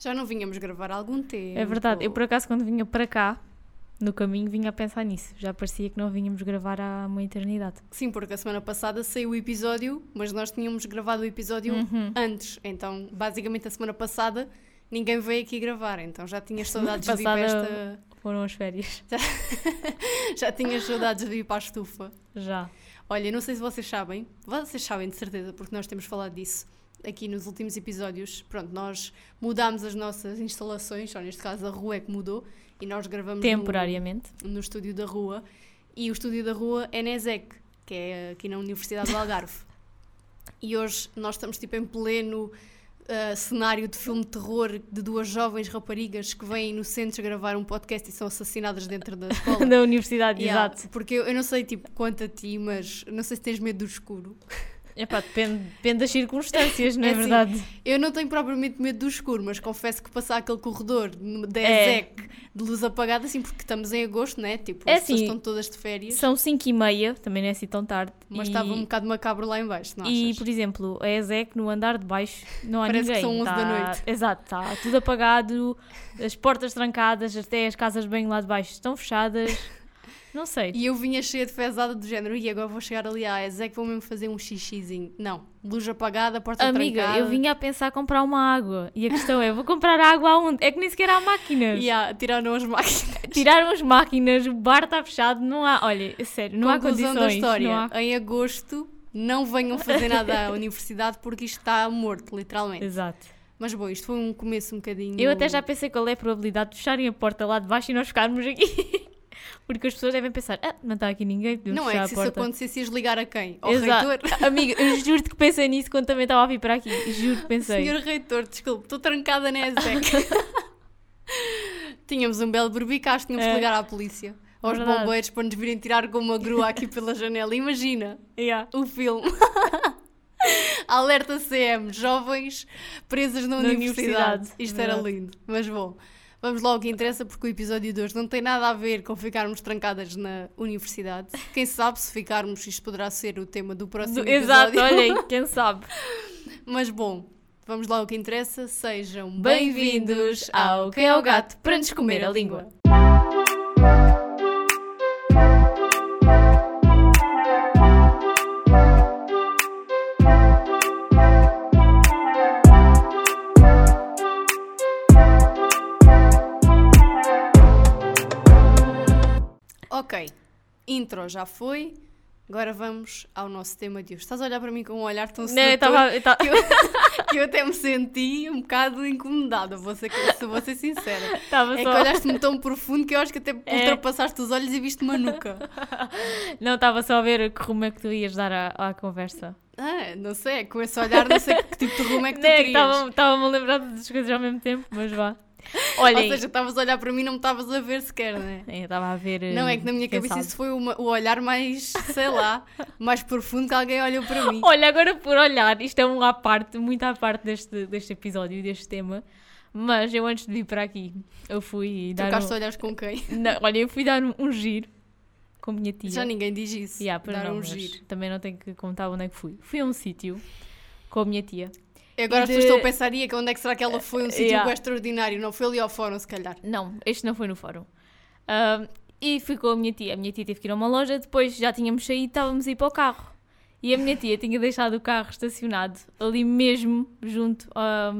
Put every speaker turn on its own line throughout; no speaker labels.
Já não vinhamos gravar há algum tempo.
É verdade. Eu, por acaso, quando vinha para cá, no caminho, vinha a pensar nisso. Já parecia que não vínhamos gravar há uma eternidade.
Sim, porque a semana passada saiu o episódio, mas nós tínhamos gravado o episódio
Uhum.
antes. Então, basicamente, a semana passada ninguém veio aqui gravar. Então já tinhas saudades de vir
passada-
para esta.
Foram as férias.
Já tinhas saudades de vir para a estufa.
Já.
Olha, não sei se vocês sabem, vocês sabem de certeza, porque nós temos falado disso aqui nos últimos episódios. Pronto, nós mudámos as nossas instalações, ou neste caso a rua é que mudou, e nós gravamos no-
Temporariamente.
no, estúdio da rua. E o estúdio da rua é na ESEC, que é aqui na Universidade do Algarve. e hoje nós estamos tipo em pleno ah, cenário de filme de terror de duas jovens raparigas que vêm inocentes gravar um podcast e são assassinadas dentro da escola.
da universidade,
Yeah,
exato.
Porque eu, eu não sei, tipo, quanto a ti, mas não sei se tens medo do escuro.
Epá, depende, depende das circunstâncias, não é,
É assim,
verdade?
Eu não tenho propriamente medo do escuro, mas confesso que passar aquele corredor da
É.
ESEC de luz apagada, assim, porque estamos em agosto, né? Tipo,
É
as pessoas
assim,
estão todas de férias,
São 5 e meia, também não é assim tão tarde.
mas
e,
estava um bocado macabro lá em baixo, não
E,
achas?
por exemplo, a ESEC no andar de baixo não há
Parece que
ninguém.
são 11 da
Tá-
noite.
Exato, está tudo apagado, as portas trancadas, até as casas banho lá de baixo estão fechadas. Não sei.
E eu vinha cheia de fezada do género, e agora vou chegar ali à ESEC, vou mesmo fazer um xixizinho. Não, luz apagada, porta
Amiga,
trancada.
eu vinha a pensar comprar uma água. E a questão é, vou comprar água aonde? É que nem sequer há máquinas.
E há, tiraram as máquinas.
Tiraram as máquinas, o bar está fechado, não há. Olha, é sério, não há
Conclusão
condições.
da história.
Há...
Em agosto, não venham fazer nada à universidade porque isto está morto, literalmente.
Exato.
Mas bom, isto foi um começo um bocadinho.
Eu até já pensei qual é a probabilidade de fecharem a porta lá de baixo e nós ficarmos aqui. Porque as pessoas devem pensar, ah, não está aqui ninguém, podemos
Não é que se isso acontecesse, ias ligar a quem? Ao
Exato.
reitor?
Amiga, eu juro que pensei nisso quando também estava a vir para aqui. Juro que pensei.
Senhor reitor, desculpe, estou trancada na ESEC. Tínhamos um belo berbicacho, tínhamos que
É.
ligar à polícia. Aos
Verdade.
bombeiros para nos virem tirar com uma grua aqui pela janela. Imagina
Yeah.
o filme. Alerta CM, jovens presas na,
Na
universidade.
universidade,
Isto era
verdade.
lindo. Mas bom, vamos lá ao que interessa, porque o episódio de hoje não tem nada a ver com ficarmos trancadas na universidade. Quem sabe se ficarmos, isto poderá ser o tema do próximo
Exato,
episódio.
olha aí, quem sabe.
Mas bom, vamos lá ao que interessa. Sejam
Bem-vindos ao
ao Quem é o Gato para nos comer a língua. Intro já foi. Agora vamos ao nosso tema de hoje. Estás a olhar para mim com um olhar tão sedutor
estava- eu estava-
que, eu, que eu até me senti um bocado incomodada, vou ser, se vou ser sincera.
estava
É que
só.
olhaste-me tão profundo que eu acho que até
É.
ultrapassaste os olhos e viste uma nuca.
Não, estava só a ver que rumo é que tu ias dar à, à conversa.
Ah, não sei, com esse olhar não sei que tipo de rumo é que tu
Não, é que
querias.
estava- Estava-me a lembrar das coisas ao mesmo tempo, mas vá.
Ou
Olhem,
seja, estavas a olhar para mim e não me estavas a ver sequer, não é?
eu estava a ver.
Não, é que na minha
quem
cabeça
sabe.
isso foi uma- o olhar mais, sei lá, mais profundo que alguém olhou para mim.
Olha, agora por olhar, isto é um à parte, muito à parte deste, deste episódio e deste tema. Mas eu antes de vir para aqui, eu fui dar.
Trocaste
Um,
olhares com quem?
não, olha, eu fui dar um, um giro com a minha tia.
Já ninguém diz isso.
Yeah,
dar
não,
um giro.
Também não tenho que contar onde é que fui. Fui a um sítio com a minha tia.
E agora
E de-
estão a pensar, "Ia, que onde é que será que ela foi? Um sítio
Yeah.
extraordinário. Não foi ali ao fórum, se calhar.
Não, este não foi no fórum. Ahm, e fui com a minha tia. A minha tia teve que ir a uma loja, depois já tínhamos saído, estávamos a ir para o carro. E a minha tia tinha deixado o carro estacionado ali mesmo, junto a.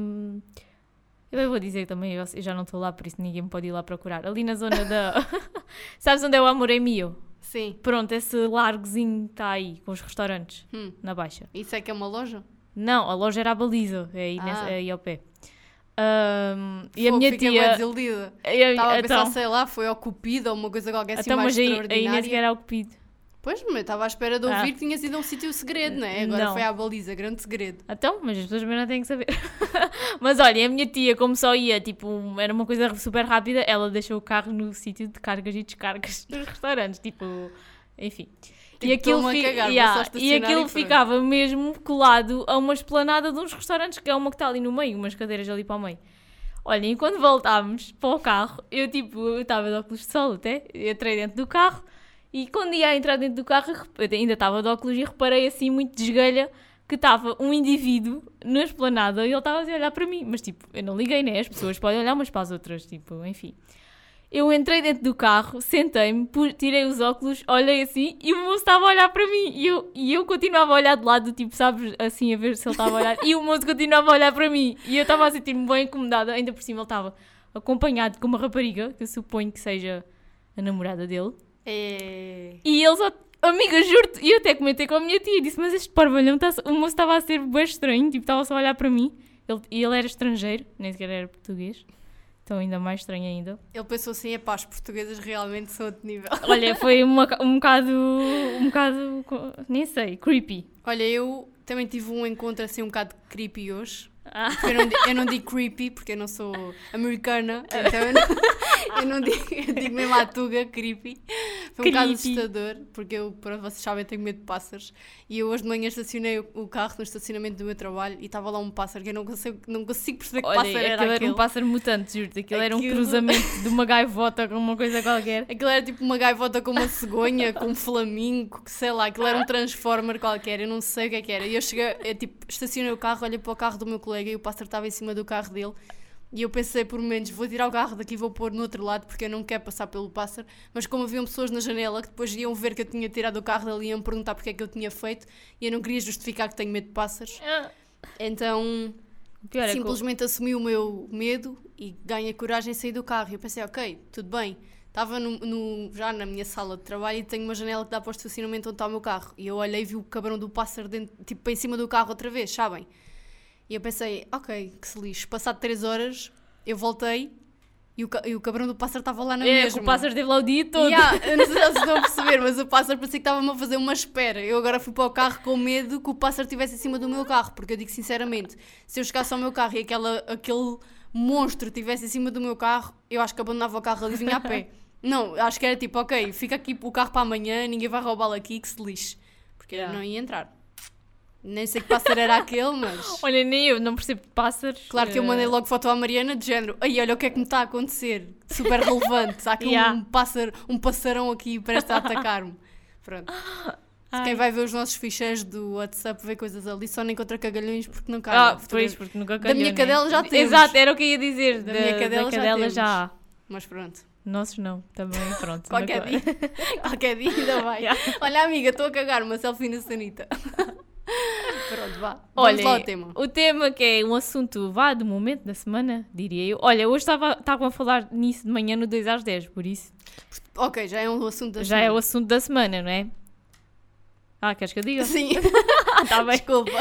eu vou dizer também, eu eu já não estou lá, por isso ninguém me pode ir lá procurar. Ali na zona da. Sabes onde é o Amor é Mio?
Sim.
Pronto, esse largozinho está aí, com os restaurantes,
Hum.
na Baixa.
Isso é que é uma loja?
Não, a loja era a baliza, é aí,
Ah.
nessa- é aí ao pé. Ahm, e a minha tia.
desiludida. Estava a pensar,
então-
sei lá, foi ao Cupido ou uma coisa qualquer assim
então,
mais
mas aí, aí
extraordinária.
nem sequer era o que pedido.
Pois, mas eu estava à espera de
Ah.
ouvir que tinhas ido a um sítio segredo, não é? Agora
Não.
foi à baliza, grande segredo.
Então, mas as pessoas também não têm que saber. mas olha, a minha tia, como só ia, tipo, era uma coisa super rápida, ela deixou o carro no sítio de cargas e descargas dos restaurantes, tipo, enfim.
Tipo, estou-me a
fi-
cagar,
yeah, e aquilo
e
ficava mesmo colado a uma esplanada de uns restaurantes, que é uma que está ali no meio, umas cadeiras ali para o meio. Olha, e quando voltámos para o carro, eu tipo, eu estava de óculos de sol até, eu entrei dentro do carro e quando ia entrar dentro do carro, eu ainda estava de óculos e reparei assim muito de esgalha que estava um indivíduo na esplanada e ele estava a olhar para mim. Mas tipo, eu não liguei, né? As pessoas podem olhar umas para as outras, tipo, enfim. Eu entrei dentro do carro, sentei-me, tirei os óculos, olhei assim e o moço estava a olhar para mim. E eu, e eu continuava a olhar de lado, tipo, sabes, assim, a ver se ele estava a olhar. E o moço continuava a olhar para mim. E eu estava a sentir-me bem incomodada. Ainda por cima ele estava acompanhado com uma rapariga, que eu suponho que seja a namorada dele.
É...
E ele só. Amiga, juro-te, e eu até comentei com a minha tia, disse, mas este parvalhão, tá, o moço estava a ser bem estranho, tipo, estava só a olhar para mim. Ele, e ele era estrangeiro, nem sequer era português. Então ainda mais estranho ainda.
Ele pensou assim, epá, as portuguesas realmente são outro nível.
Olha, foi uma, um bocado, um bocado, nem sei, creepy.
Olha, eu também tive um encontro assim um bocado creepy hoje.
Ah.
Eu não, eu não digo creepy porque eu não sou americana, então eu não, eu não digo, eu digo mesmo à tuga, creepy. Foi um bocado assustador, porque eu, para vocês sabem, tenho medo de pássaros. E eu hoje de manhã estacionei o, carro no estacionamento do meu trabalho e estava lá um pássaro que eu não consigo, não consigo perceber que
Olha,
pássaro
aquilo
era
era
aquele.
um pássaro mutante, juro-te. Aquilo, era um
Aquilo-
cruzamento de uma gaivota com uma coisa qualquer.
Aquilo era tipo uma gaivota com uma cegonha, com um flamingo, que sei lá, aquilo era um transformer qualquer, eu não sei o que é que era. E eu cheguei, eu, tipo, estacionei o carro, olhei para o carro do meu colega e o pássaro estava em cima do carro dele. E eu pensei por momentos, vou tirar o carro daqui e vou pôr no outro lado porque eu não quero passar pelo pássaro. Mas como haviam pessoas na janela que depois iam ver que eu tinha tirado o carro dali e iam perguntar porque é que eu tinha feito e eu não queria justificar que tenho medo de pássaros. Então
O pior é
simplesmente assumi o meu medo e ganhei coragem e saí do carro. E eu pensei, ok, tudo bem. Estava no, no- já na minha sala de trabalho e tenho uma janela que dá para o estacionamento onde está o meu carro. E eu olhei e vi o cabrão do pássaro dentro, tipo em cima do carro outra vez, sabem? E eu pensei, ok, que se lixe. Passado 3 horas, eu voltei e o, e o cabrão do pássaro estava lá na
é,
mesma.
o pássaro esteve lá o dia todo.
Yeah, eu não sei se estão a perceber, mas o pássaro parecia que estava-me a fazer uma espera. Eu agora fui para o carro com medo que o pássaro estivesse em cima do meu carro, porque eu digo sinceramente, se eu chegasse ao meu carro e aquela, aquele monstro estivesse em cima do meu carro, eu acho que abandonava o carro ali e vinha a pé. Não, acho que era tipo, ok, fica aqui o carro para amanhã, ninguém vai roubá-lo aqui, que se lixe. Porque
Yeah.
não ia entrar. Nem sei que pássaro era aquele, mas...
Olha, nem eu, não percebo de pássaros.
Claro que eu mandei
Eh,
logo foto à Mariana de género. Aí, olha o que é que me está a acontecer. Super relevante. Há aqui
Yeah.
um, pássaro, um passarão aqui prestes a atacar-me. Pronto.
Ai.
quem vai ver os nossos ficheiros do WhatsApp vê coisas ali, só não encontra cagalhões porque não cai.
Ah, pois, porque nunca
Da minha
calhou, né?
cadela já temos.
Exato, era o que eu ia dizer.
Da
Da,
minha cadela
da
já
cadela já há.
Mas pronto.
Nossos não, também, pronto.
Qualquer dia. Qualquer dia ainda vai.
Yeah.
Olha, amiga, estou a cagar uma selfie na sanita. pronto, vá. Vamos
Olha,
lá ao tema.
o tema que é um assunto, vá, do momento da semana, diria eu. Olha, hoje estava estavam a falar nisso de manhã no 2 às 10, por isso
Ok, já é um assunto da
já é o
semana.
assunto da semana, não é? Ah, queres que eu diga?
Sim,
tá bem.
desculpa.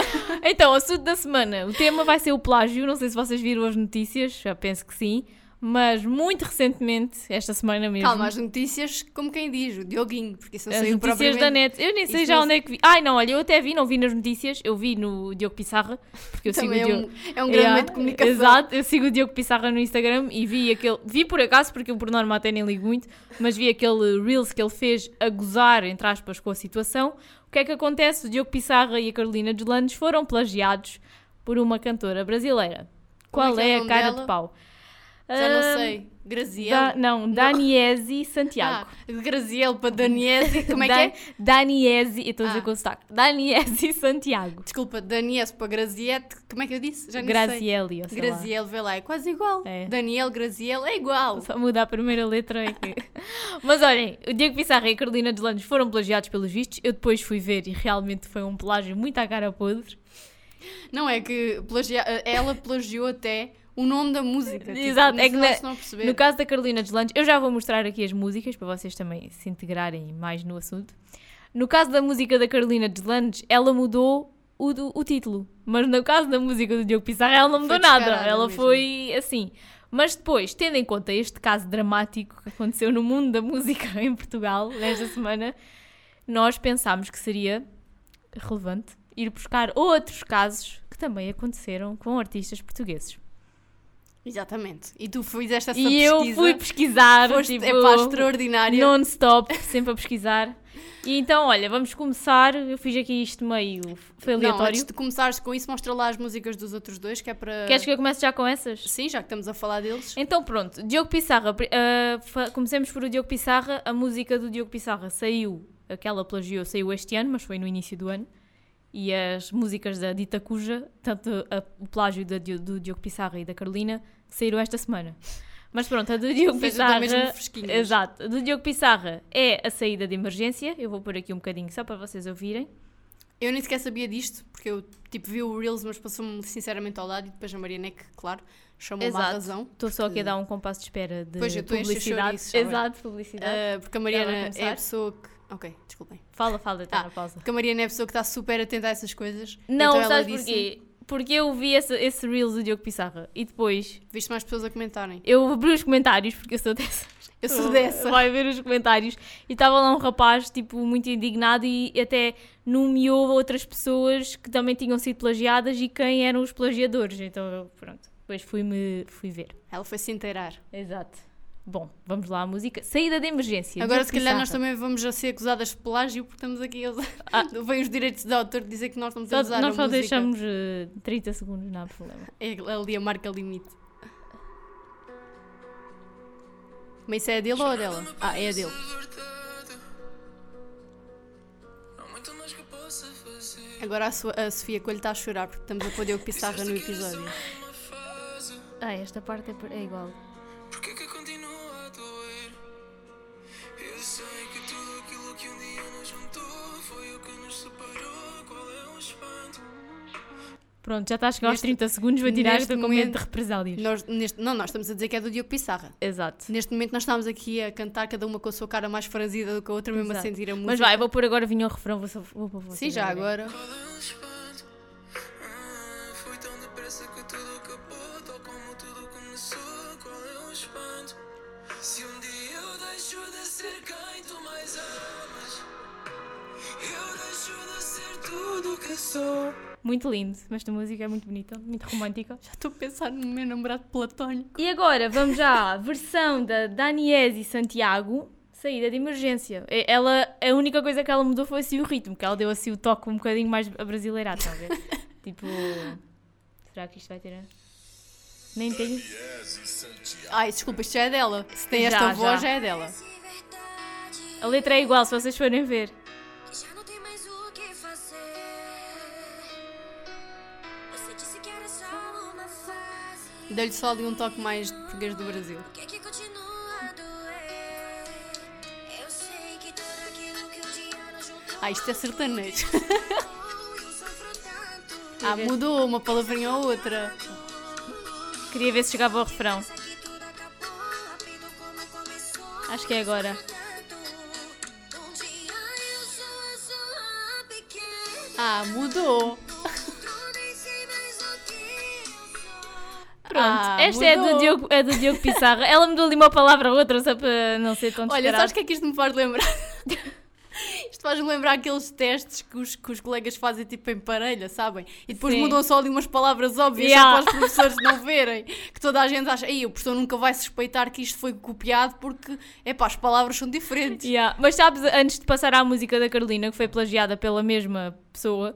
Então, assunto da semana. O tema vai ser o plágio. Não sei se vocês viram as notícias, já penso que sim. Mas muito recentemente, esta semana mesmo.
Calma, as notícias, como quem diz, o Dioguinho, porque isso não
as
saiu
notícias da net. Eu nem sei já
não-
onde é que vi. Ai, não, olha, eu até vi, não vi nas notícias. Eu vi no Diogo Pissarra, porque eu sigo
Também
o
é
Diogo.
um, é um grande
Yeah,
meio de comunicação.
Exato, eu sigo o Diogo Pissarra no Instagram e vi aquele. Vi por acaso, porque eu por norma até nem ligo muito, mas vi aquele Reels que ele fez a gozar, entre aspas, com a situação. O que é que acontece? O Diogo Pissarra e a Carolina Deslandes foram plagiados por uma cantora brasileira.
É
Qual
é o
é, a cara
dela?
de pau?
Já não
Ah,
sei. Graziel?
Da, não, Daniese Santiago.
Ah, de Graziel para Daniese, como é que
Da-
é?
Daniese, eu estou a dizer
Ah.
com sotaque. Daniese Santiago.
Desculpa, Daniese para Graziete, como é que eu disse? Já sei.
Grazielli, ou sei lá.
Graziel, vê lá, é quase igual.
É.
Daniel, Graziel, é igual.
Só muda a primeira letra é que... Mas olhem, o Diego Pissarra e a Carolina Deslandes foram plagiados pelos vistos. Eu depois fui ver e realmente foi um plágio muito à cara podre.
Não é que plagia... ela plagiou até o nome da música. Tipo,
Exato,
não
é que na-. No caso da Carolina Deslandes, eu já vou mostrar aqui as músicas para vocês também se integrarem mais no assunto. No caso da música da Carolina Deslandes, ela mudou o, do- o título. Mas no caso da música do Diogo Pissarra, ela não mudou nada. Ela
mesmo.
foi assim. Mas depois, tendo em conta este caso dramático que aconteceu no mundo da música em Portugal nesta semana, nós pensámos que seria relevante ir buscar outros casos que também aconteceram com artistas portugueses.
Exatamente. E tu fizeste essa
e
pesquisa.
eu fui pesquisar,
Foste,
tipo,
é pá, extraordinária.
non-stop, sempre a pesquisar. E então, olha, vamos começar. Eu fiz aqui isto meio. Foi
Não,
aleatório.
antes de começares com isso, mostra lá as músicas dos outros dois, que é para...
Queres que eu comece já com essas?
Sim, já que estamos a falar deles.
Então pronto, Diogo Pissarra, fa- comecemos por o Diogo Pissarra, a música do Diogo Pissarra saiu, aquela plagiou, saiu este ano, mas foi no início do ano, e as músicas da Dita Cuja, tanto a- o plágio da do Diogo Pissarra e da Carolina, saíram esta semana. Mas pronto, a do Diogo Pissarra. Exato, a do Diogo Pissarra é a saída de emergência. Eu vou pôr aqui um bocadinho só para vocês ouvirem.
Eu nem sequer sabia disto, porque eu tipo vi o Reels, mas passou-me sinceramente ao lado e depois a Mariana é que, claro, chamou-me à razão.
Estou só aqui a dar um compasso de espera de
Pois, eu
publicidade.
vai.
Exato, publicidade.
Ah, porque a Mariana é a pessoa que. Ok, desculpem.
Fala, fala, está
Ah,
na pausa.
Porque a Mariana é a pessoa que está super atenta a essas coisas.
Não,
então
sabes
disse,
porquê? Porque eu vi esse, esse Reels do Diogo Pissarra e depois
Viste mais pessoas a comentarem.
eu abri os comentários, porque eu sou dessa.
Eu sou dessa.
Vai ver os comentários. E estava lá um rapaz, tipo, muito indignado e até nomeou outras pessoas que também tinham sido plagiadas e quem eram os plagiadores. Então, pronto. Depois fui-me fui ver.
Ela foi se inteirar.
Exato. Bom, vamos lá à música. Saída de emergência.
Agora, se calhar, nós também vamos a ser acusadas de plágio porque estamos aqui a usar.
Ah.
Vêm os direitos de autor dizer que nós estamos a usar
nós
a
só
música.
deixamos eh, 30 segundos, não há problema.
É ali a marca limite. Mas isso é dele ou é dela? Ah, é dele. Agora a, sua- a Sofia Coelho está a chorar porque estamos a pôr Diogo Pissarra no episódio.
Ah, esta parte é, é igual. Pronto, já está a chegar aos
Neste-
30 segundos, vou tirar
neste
esta com medo
momento-
de represálias.
Nós, neste, não, nós estamos a dizer que é do Diogo Pissarra.
Exato.
Neste momento nós estamos aqui a cantar cada uma com a sua cara mais franzida do que a outra, mesmo a
Exato.
sentir a música.
Mas vai, vou pôr agora vinho ao refrão, vou, só, vou para vocês.
Sim, já agora.
Qual é o espanto? Ah, foi tão depressa que tudo acabou, tal como tudo começou. Qual é o espanto? Se um dia eu deixo de ser quem tu mais amas, eu deixo de ser tudo o que sou.
Muito lindo, esta música é muito bonita, muito romântica.
Já estou a pensar no meu namorado platónico.
E agora vamos já à versão da Daniese Santiago, saída de emergência. E- Ela, a única coisa que ela mudou foi assim o ritmo, que ela deu assim o toque um bocadinho mais abrasileirado, a ver? tipo, será que isto vai ter... a- Nem tenho...
Ai, desculpa, isto já é dela. Se tem
Já,
esta voz,
já.
já é dela.
A letra é igual, se vocês forem ver.
Fase.
Deu-lhe só ali um toque mais de português do Brasil.
Juntou.
Ah, isto é sertanejo. Ah, mudou uma palavrinha ou outra.
Queria ver se chegava ao refrão. Acho que é agora.
Ah, mudou.
Pronto,
Ah,
esta é do. Diogo, é do Diogo Pissarra. Ela mudou ali uma palavra ou outra só para não ser tão
Olha,
descarado.
sabes o que é que isto me faz lembrar? Isto faz-me lembrar aqueles testes que os, que os colegas fazem tipo em parelha, sabem? E depois
Sim.
mudam só ali umas palavras óbvias
Yeah.
para os professores não verem. Que toda a gente acha, ei, o professor nunca vai suspeitar que isto foi copiado porque, epá, as palavras são diferentes.
Yeah, Mas sabes, antes de passar à música da Carolina, que foi plagiada pela mesma pessoa,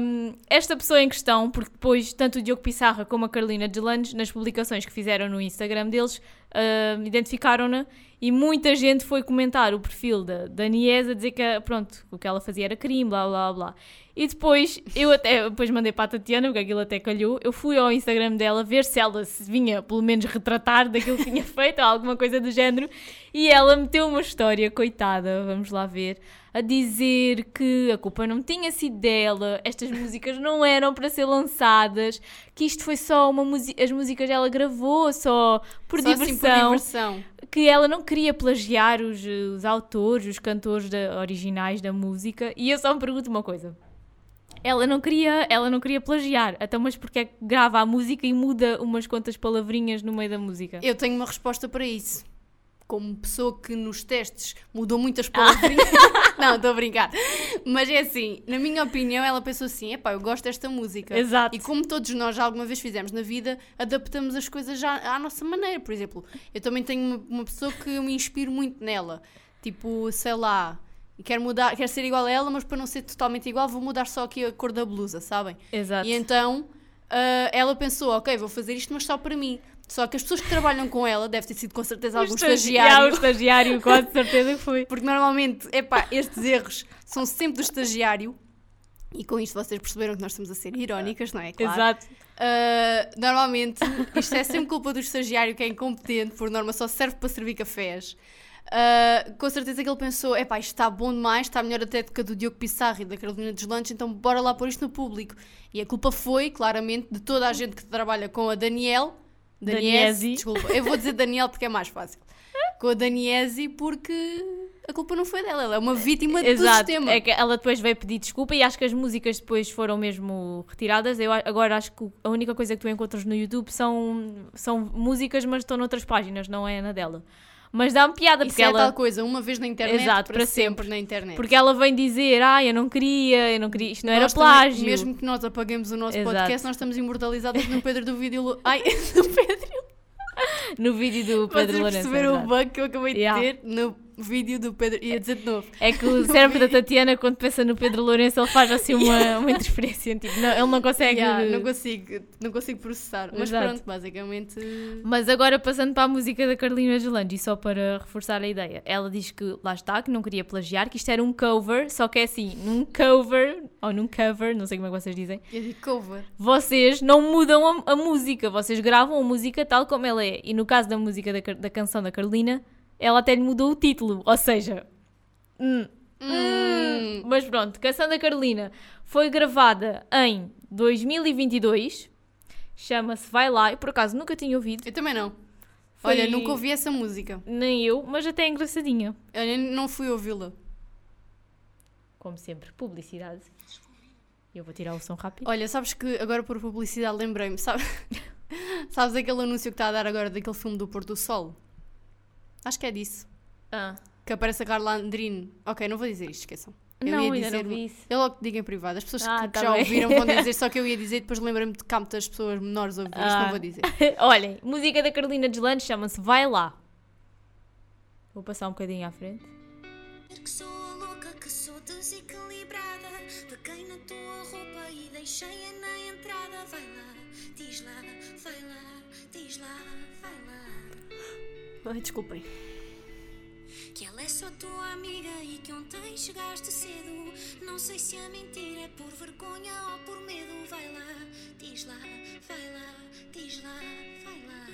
hum, esta pessoa em questão, porque depois tanto o Diogo Pissarra como a Carolina Deslandes, nas publicações que fizeram no Instagram deles, hum, identificaram-na e muita gente foi comentar o perfil da, da a dizer que, pronto, o que ela fazia era crime, blá blá blá. E depois, eu até, depois mandei para a Tatiana, porque aquilo até calhou, eu fui ao Instagram dela ver se ela se vinha, pelo menos, retratar daquilo que tinha feito, ou alguma coisa do género, e ela meteu uma história, coitada, vamos lá ver, a dizer que a culpa não tinha sido dela, estas músicas não eram para ser lançadas, que isto foi só uma música, as músicas ela gravou só por
Só
diversão
assim por diversão.
que ela não queria plagiar os, os autores, os cantores da- originais da música. E eu só me pergunto uma coisa. Ela não queria, ela não queria plagiar. Então, mas porque é que grava a música e muda umas quantas palavrinhas no meio da música?
Eu tenho uma resposta para isso. Como pessoa que nos testes mudou muitas
Ah.
palavrinhas. não, estou a brincar. Mas é assim, na minha opinião, ela pensou assim: epá, eu gosto desta música.
Exato.
E como todos nós já alguma vez fizemos na vida, adaptamos as coisas já à nossa maneira. Por exemplo, eu também tenho uma, uma pessoa que eu me inspiro muito nela. Tipo, sei lá, quero mudar, quero ser igual a ela, mas para não ser totalmente igual, vou mudar só aqui a cor da blusa, sabem?
Exato.
E então ah, ela pensou, ok, vou fazer isto, mas só para mim. Só que as pessoas que trabalham com ela, deve ter sido com certeza algum
estagi-
estagiário.
O estagiário, quase certeza que foi.
Porque normalmente, epá, estes erros são sempre do estagiário. E com isto vocês perceberam que nós estamos a ser irónicas, não é? Claro.
Exato.
Uh, normalmente, isto é sempre culpa do estagiário que é incompetente, por norma só serve para servir cafés. Uh, com certeza que ele pensou: epá, isto está bom demais, está melhor até do que a do Diogo Pissarro e da Carolina Deslantes, então bora lá pôr isto no público. E a culpa foi, claramente, de toda a gente que trabalha com a Daniel. Daniese, desculpa, eu vou dizer Daniel porque é mais fácil. Com a Daniese, porque a culpa não foi dela, ela é uma vítima do
Exato.
sistema.
É que ela depois veio pedir desculpa e acho que as músicas depois foram mesmo retiradas. Eu agora acho que a única coisa que tu encontras no YouTube são, são músicas, mas estão noutras páginas, não é na dela. Mas dá-me piada
Isso
porque
é
ela.
tal coisa, uma vez na internet,
Exato,
para,
para
sempre,
sempre.
na internet.
Porque ela vem dizer, ah, eu não queria, eu não queria, isto não era
Nós também,
plágio.
mesmo que nós apaguemos o nosso
Exato.
podcast, nós estamos imortalizados no Pedro do vídeo. Ai, no Pedro.
No vídeo do Pedro
Vocês
Lourenço.
perceberam o bug que eu acabei de
Yeah.
ter no vídeo do Pedro. Ia dizer de novo.
É que o cérebro da Tatiana, quando pensa no Pedro Lourenço, ele faz assim uma, uma interferência. Tipo, não, ele não consegue.
Yeah, não, consigo, não consigo processar. Mas
Exato.
pronto, basicamente.
Mas agora passando para a música da Carolina Gelange, só para reforçar a ideia, ela diz que lá está, que não queria plagiar, que isto era um cover, só que é assim, num cover, ou num cover, não sei como é que vocês dizem,
Eu digo cover.
vocês não mudam a, a música, vocês gravam a música tal como ela é. E no caso da música da, da canção da Carolina, ela até lhe mudou o título, ou seja. hum,
Hum.
mas pronto, Canção da Carolina foi gravada em 2022, chama-se Vai Lá, e por acaso nunca tinha ouvido.
Eu também não.
Foi-
Olha, nunca ouvi essa música.
Nem eu, mas até é engraçadinha.
Eu nem- não fui ouvi-la.
Como sempre, publicidade. Eu vou tirar o som rápido.
Olha, sabes que agora por publicidade lembrei-me, sabe? sabes aquele anúncio que está a dar agora daquele filme do Pôr do Sol? Acho que é disso.
Ah,
Que aparece a Carla Andrino. Ok, não vou dizer isto, esqueçam. Eu
não,
ia
ainda
dizer,
não vi isso.
Eu logo te digo em privado. As pessoas
Ah,
que, que
tá
já
bem.
ouviram vão dizer, só que eu ia dizer e depois lembrei-me de há muitas pessoas menores a ouvir. Isto
Ah.
não vou dizer.
Olhem, música da Carolina Deslandes chama-se Vai Lá. Vou passar um bocadinho à frente.
Que sou a louca, que sou desequilibrada. Peguei na tua roupa e deixei-a na entrada. Vai lá, diz lá, vai lá, diz lá, vai lá.
Ai, desculpem.
Que ela é só tua amiga e que ontem chegaste cedo. Não sei se a mentira é por vergonha ou por medo. Vai lá, diz lá, vai lá, diz lá, vai lá.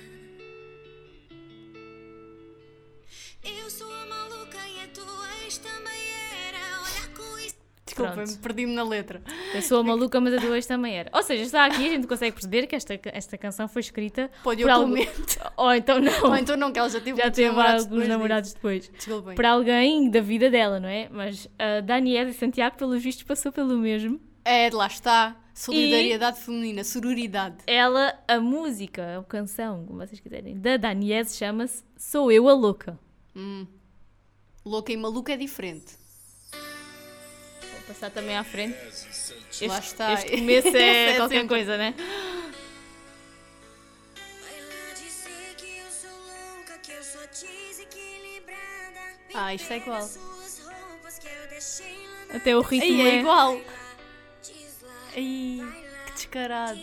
Eu sou a maluca e a tua ex também era. Olha com isso.
Pronto.
perdi-me na letra.
Eu sou a maluca, mas a tua ex também era. Ou seja, está aqui, a gente consegue perceber que esta, esta canção foi escrita
Pode
por
eu comento.
Ou então não.
Ou então não, que ela já teve
Já teve
namorados
alguns
depois
namorados depois.
Desculpem.
Para alguém da vida dela, não é? Mas a Daniela e Santiago, pelos vistos, passou pelo mesmo.
É, lá está. Solidariedade feminina, sororidade.
Ela, a música, a canção, como vocês quiserem, da Daniese chama-se Sou Eu a Louca.
Hum. Louca e maluca é diferente.
Passar também à frente. Este,
Lá está.
este começo é,
É
qualquer
sempre-
coisa, né?
Ah, isto é igual.
Até o ritmo
Aí é
é.
igual. Ai, que descarado.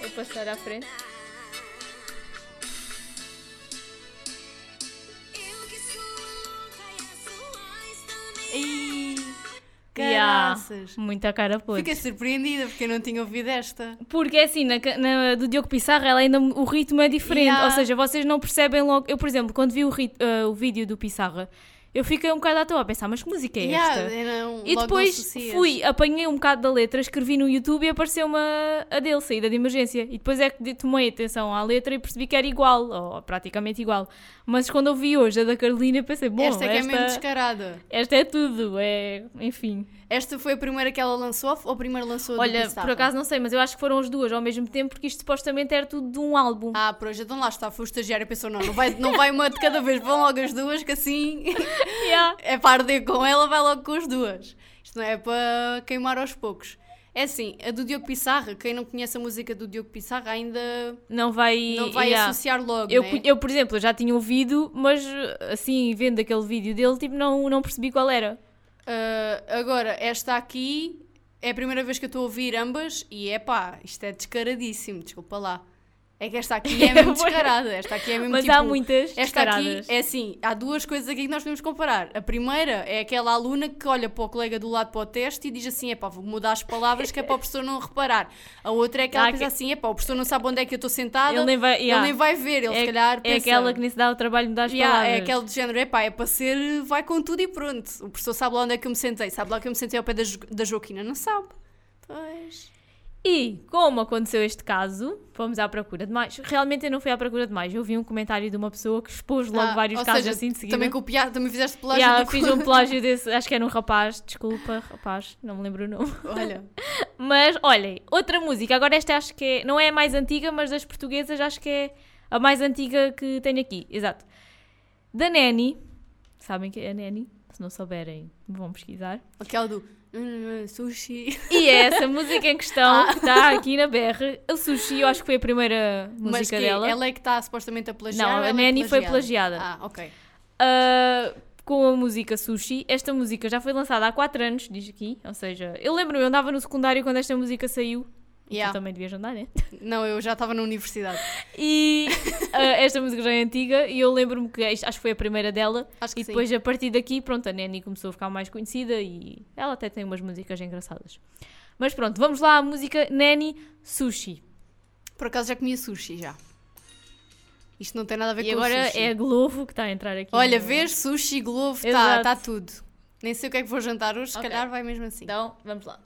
Vou passar à frente.
Ai,
Yeah, muita cara podre.
Fiquei surpreendida porque eu não tinha ouvido esta.
Porque é assim, na, na- do Diogo Pissarra, ela ainda, o ritmo é diferente.
Yeah.
Ou seja, vocês não percebem logo. Eu, por exemplo, quando vi o, rit- ah, o vídeo do Pissarra, eu fiquei um bocado à toa a pensar, mas que música é
Yeah,
esta?
eu não-
E depois fui, apanhei um bocado da letra, escrevi no YouTube e apareceu-me a, a dele, saída de emergência. E depois é que tomei atenção à letra e percebi que era igual, ou praticamente igual. Mas quando eu vi hoje a da Carolina, pensei, bom,
esta é que é
esta,
mesmo descarada.
esta é tudo, é, enfim.
Esta foi a primeira que ela lançou ou a primeira lançou a
Olha, por acaso não sei, mas eu acho que foram as duas ao mesmo tempo, porque isto supostamente era tudo de um álbum.
Ah, pois, então lá está, foi o estagiário e pensou, não, não vai, não vai uma de cada vez, vão logo as duas, que assim
Yeah.
é para arder com ela, vai logo com as duas. Isto não é para queimar aos poucos. É assim, a do Diogo Pissarra, quem não conhece a música do Diogo Pissarra ainda
Não vai.
não vai
yeah.
associar logo,
Eu,
né?
eu, por exemplo, já tinha ouvido, mas assim, vendo aquele vídeo dele, tipo, não, não percebi qual era.
Ah, agora, esta aqui é a primeira vez que eu estou a ouvir ambas e é pá, isto é descaradíssimo, desculpa lá. É que esta aqui é mesmo descarada. Esta aqui é mesmo
Mas
tipo...
há muitas
Esta aqui é assim, há duas coisas aqui que nós podemos comparar. A primeira é aquela aluna que olha para o colega do lado para o teste e diz assim: é pá, vou mudar as palavras que é para o professor não reparar. A outra é aquela
Há
que diz assim: é pá, o professor não sabe onde é que eu estou sentada,
Ele nem vai-
ele
yeah.
nem vai ver, ele
é,
se calhar
é
pensa,
aquela que nem se dá o trabalho de dar as
Yeah,
palavras.
é aquele de género, é pá, é para ser, vai com tudo e pronto. O professor sabe lá onde é que eu me sentei, sabe lá que eu me sentei ao pé da, Jo- da Joaquina, não sabe? Pois.
E como aconteceu este caso, fomos à procura de mais. Realmente eu não fui à procura de mais. Eu vi um comentário de uma pessoa que expôs logo
Ah,
vários casos
seja,
assim de seguida.
Também copiar, também fizeste plágio
Yeah,
do
fiz um plágio desse, acho que era um rapaz, desculpa, rapaz, não me lembro o nome.
Olha,
Mas olhem, outra música, agora esta acho que é, não é a mais antiga, mas das portuguesas acho que é a mais antiga que tenho aqui, exato. Da Neni, sabem que é a Neni? Se não souberem, vão pesquisar.
aquela do hum, sushi.
E é essa música em questão que está aqui na BR. O Sushi, eu acho que foi a primeira música
Mas que
dela.
ela é que está supostamente a plagiar?
Não, a
é
Neni foi plagiada.
Ah, ok.
Ah, com a música Sushi. Esta música já foi lançada há 4 anos, diz aqui. Ou seja, eu lembro-me, eu andava no secundário quando esta música saiu.
Yeah.
Tu também devias andar, né?
Não, eu já estava na universidade.
E ah, esta música já é antiga e eu lembro-me que acho que foi a primeira dela.
Acho que
E
sim.
depois, a partir daqui, pronto, a Neni começou a ficar mais conhecida e ela até tem umas músicas engraçadas. Mas pronto, vamos lá à música Neni Sushi.
Por acaso já comia sushi já. Isto não tem nada a ver
E
com
agora
sushi.
é a Glovo que está a entrar aqui.
Olha,
no-
vês sushi, globo, está tá tudo. Nem sei o que é que vou jantar hoje, se
Ok.
calhar vai mesmo assim.
Então, vamos lá.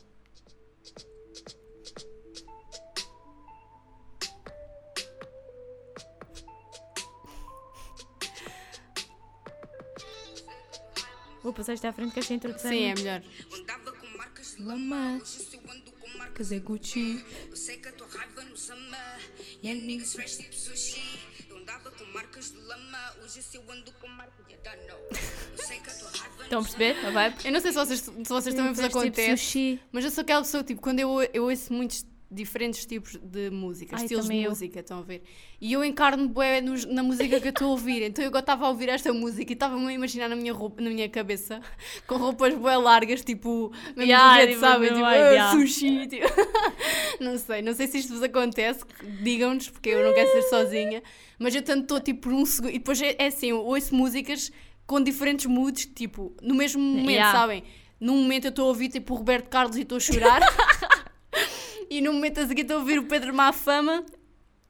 Vou passar isto à frente que esta introdução
Sim, é melhor.
Andava com marcas de
Lama.
Hoje eu ando com marcas
Gucci.
Eu sei que a tua raiva nos ama. Young niggas fresh tipo sushi. Eu andava com marcas de lama. Hoje eu ando com marcas de dano. Eu sei que a tua raiva
Estão a perceber a vibe?
Eu não sei se vocês, se vocês também vos
tipo
acontece,
sushi.
mas eu sou aquela pessoa, tipo, quando eu, eu ouço muitos diferentes tipos de música,
Ai,
estilos de
também eu.
música, estão a ver? E eu encarno bué nos- na música que eu estou a ouvir. Então eu estava a ouvir esta música e estava-me a imaginar na minha, roupa, na minha cabeça com roupas bué largas, tipo, mesmo
Yeah,
do jeito,
tipo,
sabem?
mesmo
Tipo, ah,
yeah.
sushi, tipo. não sei, não sei se isto vos acontece, digam-nos, porque eu não quero ser sozinha, mas eu tanto estou tipo por um segundo, e depois é, é assim, eu ouço músicas com diferentes moods, tipo, no mesmo momento,
Yeah.
sabem? Num momento eu estou a ouvir tipo o Roberto Carlos e estou a chorar. e no momento a seguir estou a ouvir o Pedro Mafama.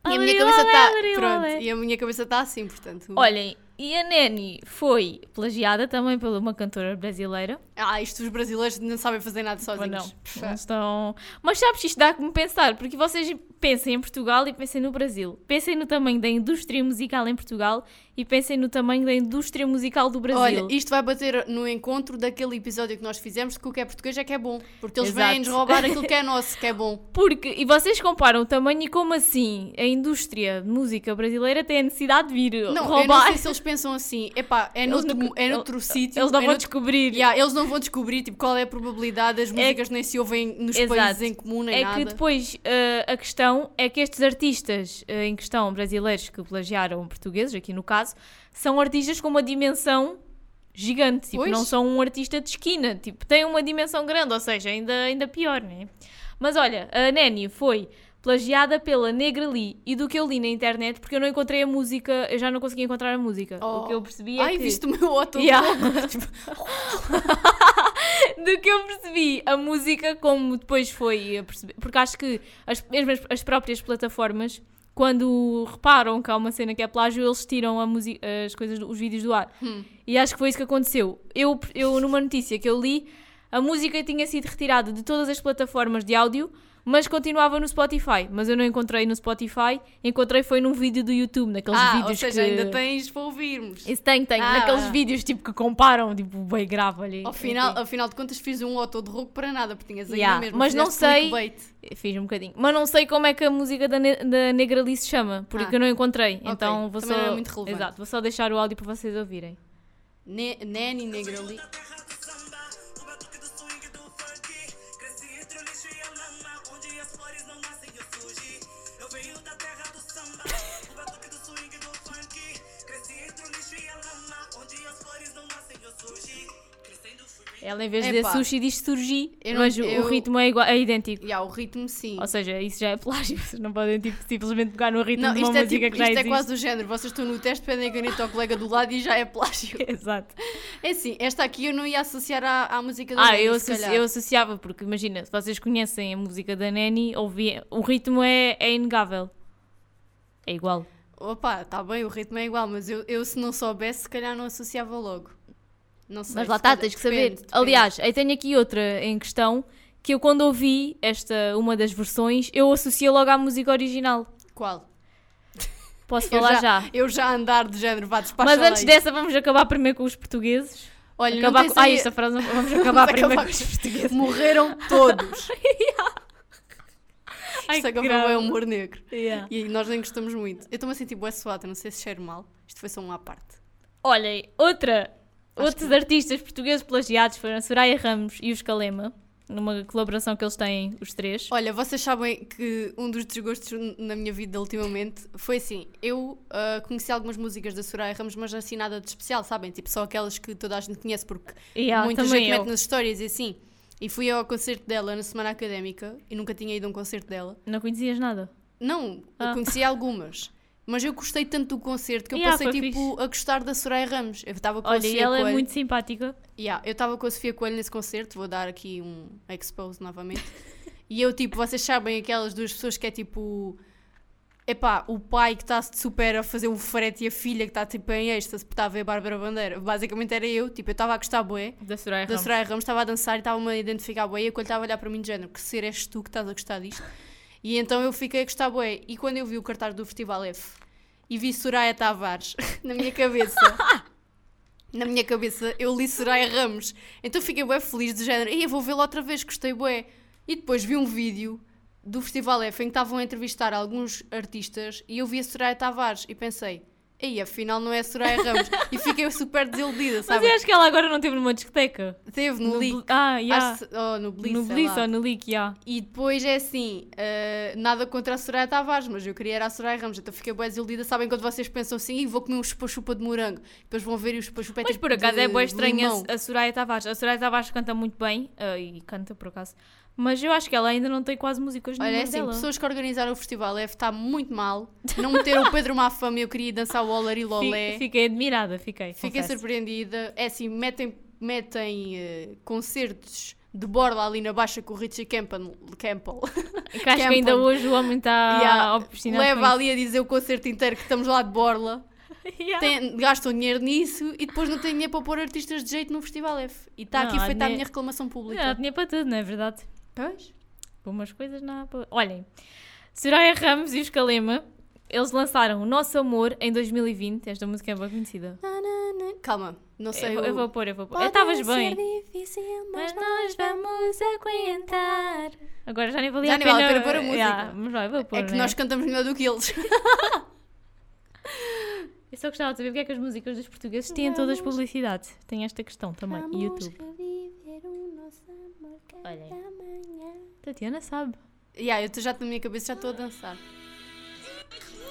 E a minha cabeça está. Pronto, e a minha cabeça está assim, portanto.
Olhem, e a Neni foi plagiada também por uma cantora brasileira.
Ah, isto os brasileiros não sabem fazer nada sozinhos.
não, não estão... Mas sabes, isto dá-me pensar, porque vocês pensem em Portugal e pensem no Brasil. Pensem no tamanho da indústria musical em Portugal e pensem no tamanho da indústria musical do Brasil.
Olha, isto vai bater no encontro daquele episódio que nós fizemos que o que é português é que é bom. Porque eles vêm-nos roubar aquilo que é nosso, que é bom.
Porque, e vocês comparam o tamanho e como assim a indústria de música brasileira tem a necessidade de vir
Não, eu não
roubar.
sei se eles pensam assim, epá, é noutro,
não-
é noutro sítio.
Eles não
é
vão
noutro-
descobrir.
Yeah, eles não vão descobrir tipo, qual é a probabilidade das músicas nem se ouvem nos
Exato.
países em comum nem
É
nada.
que depois eh, a questão é que estes artistas eh, em questão brasileiros que plagiaram portugueses, aqui no caso, são artistas com uma dimensão gigante. Tipo,
Pois.
não são um artista de esquina. Tipo, têm uma dimensão grande, ou seja, ainda, ainda pior, né? Mas olha, a Neni foi plagiada pela Negra Lee e do que eu li na internet, porque eu não encontrei a música, eu já não consegui encontrar a música. O que eu percebi é
Oh. Ai,
que...
viste o meu auto
Yeah. do que eu percebi a música como depois foi a perceber, porque acho que as, as, as próprias plataformas quando reparam que há uma cena que é plágio eles tiram a as coisas os vídeos do ar
Hum.
e acho que foi isso que aconteceu eu, eu numa notícia que eu li a música tinha sido retirada de todas as plataformas de áudio mas continuava no Spotify mas eu não encontrei no Spotify encontrei foi num vídeo do YouTube naqueles
Ah,
vídeos
ou seja,
que...
ainda tens para ouvirmos.
Isso tem, tem.
Ah,
Naqueles
ah.
vídeos tipo que comparam, tipo, bem grave ali.
Ao final, afinal de contas fiz um auto de rouco para nada, porque tinhas ainda
Yeah,
mesmo.
mas não sei-. Fiz um bocadinho. Mas não sei como é que a música da, ne da Negra Lee se chama, porque
Ah.
eu não encontrei. Então vou
também
só.
não é muito relevante.
Exato, vou só deixar o áudio para vocês ouvirem.
Ne Neni Negra ali.
Ela em vez de dizer
Epá.
sushi diz surgi,
Eu
mas o-
eu-
o ritmo é, igual, é idêntico.
E há o ritmo, sim.
Ou seja, isso já é plágio, vocês não podem tipo, simplesmente pegar no ritmo
Não,
de uma
isto é,
música
tipo,
que já
isto é
existe.
quase do género. Vocês estão no teste, pedem a caneta ao colega do lado e já é plágio.
Exato.
É assim, esta aqui eu não ia associar à, à música da
Ah, eu,
se
associ-
calhar.
eu associava, porque imagina, se vocês conhecem a música da Nani, ouvi, o ritmo é, é inegável. É igual.
Opa, está bem, o ritmo é igual, mas eu, eu se não soubesse, se calhar não associava logo. Não sei.
Mas lá está, tens que
depende,
saber.
depende.
Aliás, eu tenho aqui outra em questão que eu quando ouvi esta, uma das versões, eu associei logo à música original.
Qual?
Posso
Eu
falar já.
Eu já andar de género, vá, despacha
Mas antes
isto.
dessa, vamos acabar primeiro com os portugueses.
Olha,
acabar
não
com... Ai, esta frase. Vamos acabar
Vamos
primeiro
acabar
com os portugueses.
Morreram todos.
Ai,
Isto é
que grave.
é humor negro.
Yeah.
E nós nem gostamos muito. Eu estou-me a sentir bué suada, não sei se cheiro mal. Isto foi só uma à parte.
Olhem, outra, outros
que-
artistas portugueses plagiados foram a Soraya Ramos e os Calema, numa colaboração que eles têm, os três.
Olha, vocês sabem que um dos desgostos na minha vida ultimamente foi assim: eu ah, conheci algumas músicas da Soraya Ramos, mas assim nada de especial, sabem? Tipo, só aquelas que toda a gente conhece porque
Yeah,
muita gente
eu.
mete nas histórias e assim. E fui ao concerto dela na semana académica e nunca tinha ido a um concerto dela.
Não conhecias nada?
Não, eu
Ah.
conheci algumas. Mas eu gostei tanto do concerto que eu
Yeah,
passei tipo a gostar da Soraya Ramos. Eu estava com a
Olha, e
Sofia
ela é muito simpática.
Yeah, eu estava com a Sofia Coelho nesse concerto, vou dar aqui um expose novamente. e eu, tipo, vocês sabem aquelas duas pessoas que é tipo. Epá, o pai que está super a fazer o frete e a filha que está tipo em êxtase porque está a ver Bárbara Bandeira. Basicamente era eu, tipo, eu estava a gostar bué
Da Soraya
da. Soraya Ramos, estava a dançar e estava-me a identificar bué e a Coelho estava a olhar para mim de género, que ser és tu que estás a gostar disto? E então eu fiquei a gostar bué. E quando eu vi o cartaz do Festival F e vi Soraya Tavares na minha cabeça, na minha cabeça eu li Soraya Ramos. Então fiquei bué feliz de género, e eu vou vê-la outra vez, gostei bué. E depois vi um vídeo do Festival F em que estavam a entrevistar alguns artistas e eu vi a Soraya Tavares e pensei, ei, afinal não é a Soraya Ramos. e fiquei super desiludida,
Mas
sabe?
eu acho que ela agora não esteve numa discoteca.
Teve no,
No
leak.
Ah, yeah.
Acho- oh, no Bliss,
no Bliss ou no Leak, yeah.
E depois é assim, eh, nada contra a Soraya Tavares, mas eu queria era a Soraya Ramos, então fiquei bem desiludida. Sabem quando vocês pensam assim, "Ih, vou comer um chupa-chupa de morango, depois vão ver e o chupa-chupa é
Mas
tipo
por acaso
de
é boa estranha
limão.
a Soraya Tavares. A Soraya Tavares canta muito bem, ah, e canta por acaso. Mas eu acho que ela ainda não tem quase músicas
Olha, é assim,
dela.
pessoas que organizaram o festival F está muito mal. Não meteram o Pedro Mafama, eu queria dançar o Olari Lolé.
Fi- Fiquei admirada, fiquei.
Fiquei
confesso.
surpreendida. É assim, metem, metem eh, concertos de borla ali na baixa com o Richie Campbell. Campbell.
Que acho que ainda hoje o homem está
Yeah,
obstinado
leva ali a dizer o concerto inteiro que estamos lá de borla.
Yeah.
Tem- gastam dinheiro nisso e depois não têm dinheiro para pôr artistas de jeito no Festival F. E está aqui feita a
dinheiro-
minha reclamação pública.
Não, tinha para tudo, não é verdade?
Pois?
Para umas coisas não há para... Olhem, Soraya Ramos e os Calema, eles lançaram O Nosso Amor em 2020. Esta música é bem conhecida.
Calma, não sei.
Eu, vou-
o-
eu vou pôr, eu vou pôr. Estavas bem.
difícil,
Mas nós vamos aguentar. Agora já nem valia
Já
a
nem
pena.
vale a pôr a música.
Yeah, mas vai, vou pôr,
É que
né?
nós cantamos melhor do que eles.
Eu só gostava de saber porque é que as músicas dos portugueses têm todas publicidade. Tem esta questão também. E YouTube. Olhem. Tatiana sabe.
yeah, eu tô- já na minha cabeça, já estou a dançar.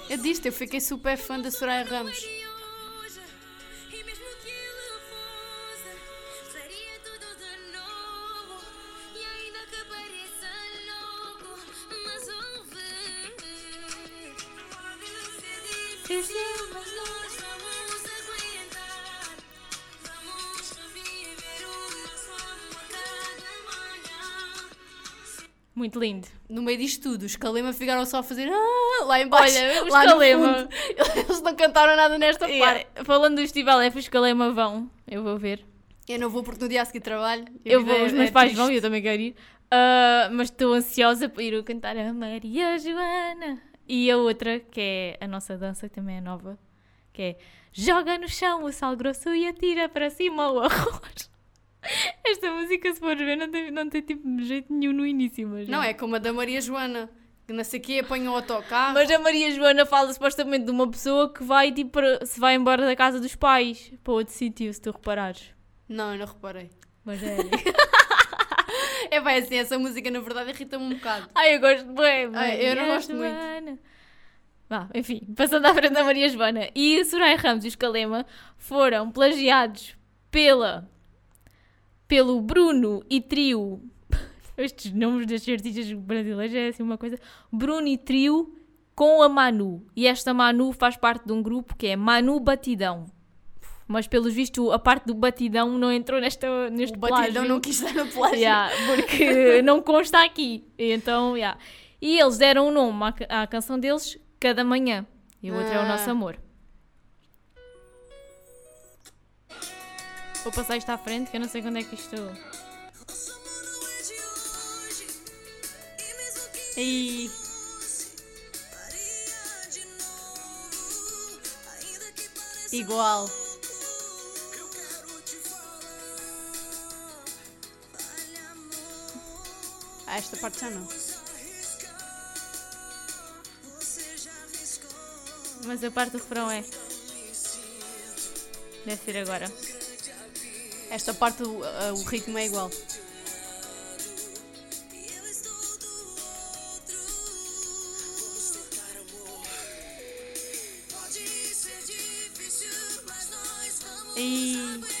Eu disse, eu fiquei super fã da Soraya Ramos.
Muito lindo.
No meio disto tudo, os Calema ficaram só a fazer ah, lá em baixo.
Olha, os
lá
Calema.
Eles não cantaram nada nesta parte.
Yeah, Falando do Festival F, os Calema vão. Eu vou ver.
Eu não vou porque no dia a seguir trabalho.
Eu vou,
é-
os meus
é
pais
triste.
vão e eu também quero ir. Ah, mas estou ansiosa para ir cantar a Maria Joana. E a outra, que é a nossa dança, que também é nova, que é Joga no chão o sal grosso e atira para cima o arroz. Esta música, se fores ver, não tem, não tem tipo jeito nenhum no início. Mas
Não, é como a da Maria Joana. Que não sei o quê, apanha o autocarro.
Mas a Maria Joana fala supostamente de uma pessoa que vai tipo para- se vai embora da casa dos pais para outro sítio, se tu reparares.
Não, eu não reparei.
Mas é.
É bem assim, essa música na verdade irrita-me um bocado.
Ai, eu gosto bem.
Ai, eu não gosto muito.
Joana. Vá, enfim, passando à frente da Maria Joana. E a Soraya Ramos e os Calema foram plagiados pela pelo Bruno e Trio. Estes nomes destes artistas brasileiros é assim uma coisa. Bruno e Trio com a Manu. E esta Manu faz parte de um grupo que é Manu Batidão. Mas pelos vistos a parte do batidão não entrou nesta, neste
O batidão
plágio.
não quis dar na plágio.
Yeah, porque não consta aqui. E Então, yeah. E eles deram o nome à, à canção deles cada manhã. E o outro é o
Ah.
nosso amor. Vou passar isto à frente, que eu não sei quando é que isto.
Pareça
igual. Ah, esta parte já não.
Mas a parte do refrão é. Deve ser agora.
Esta parte, o, ritmo é igual.
E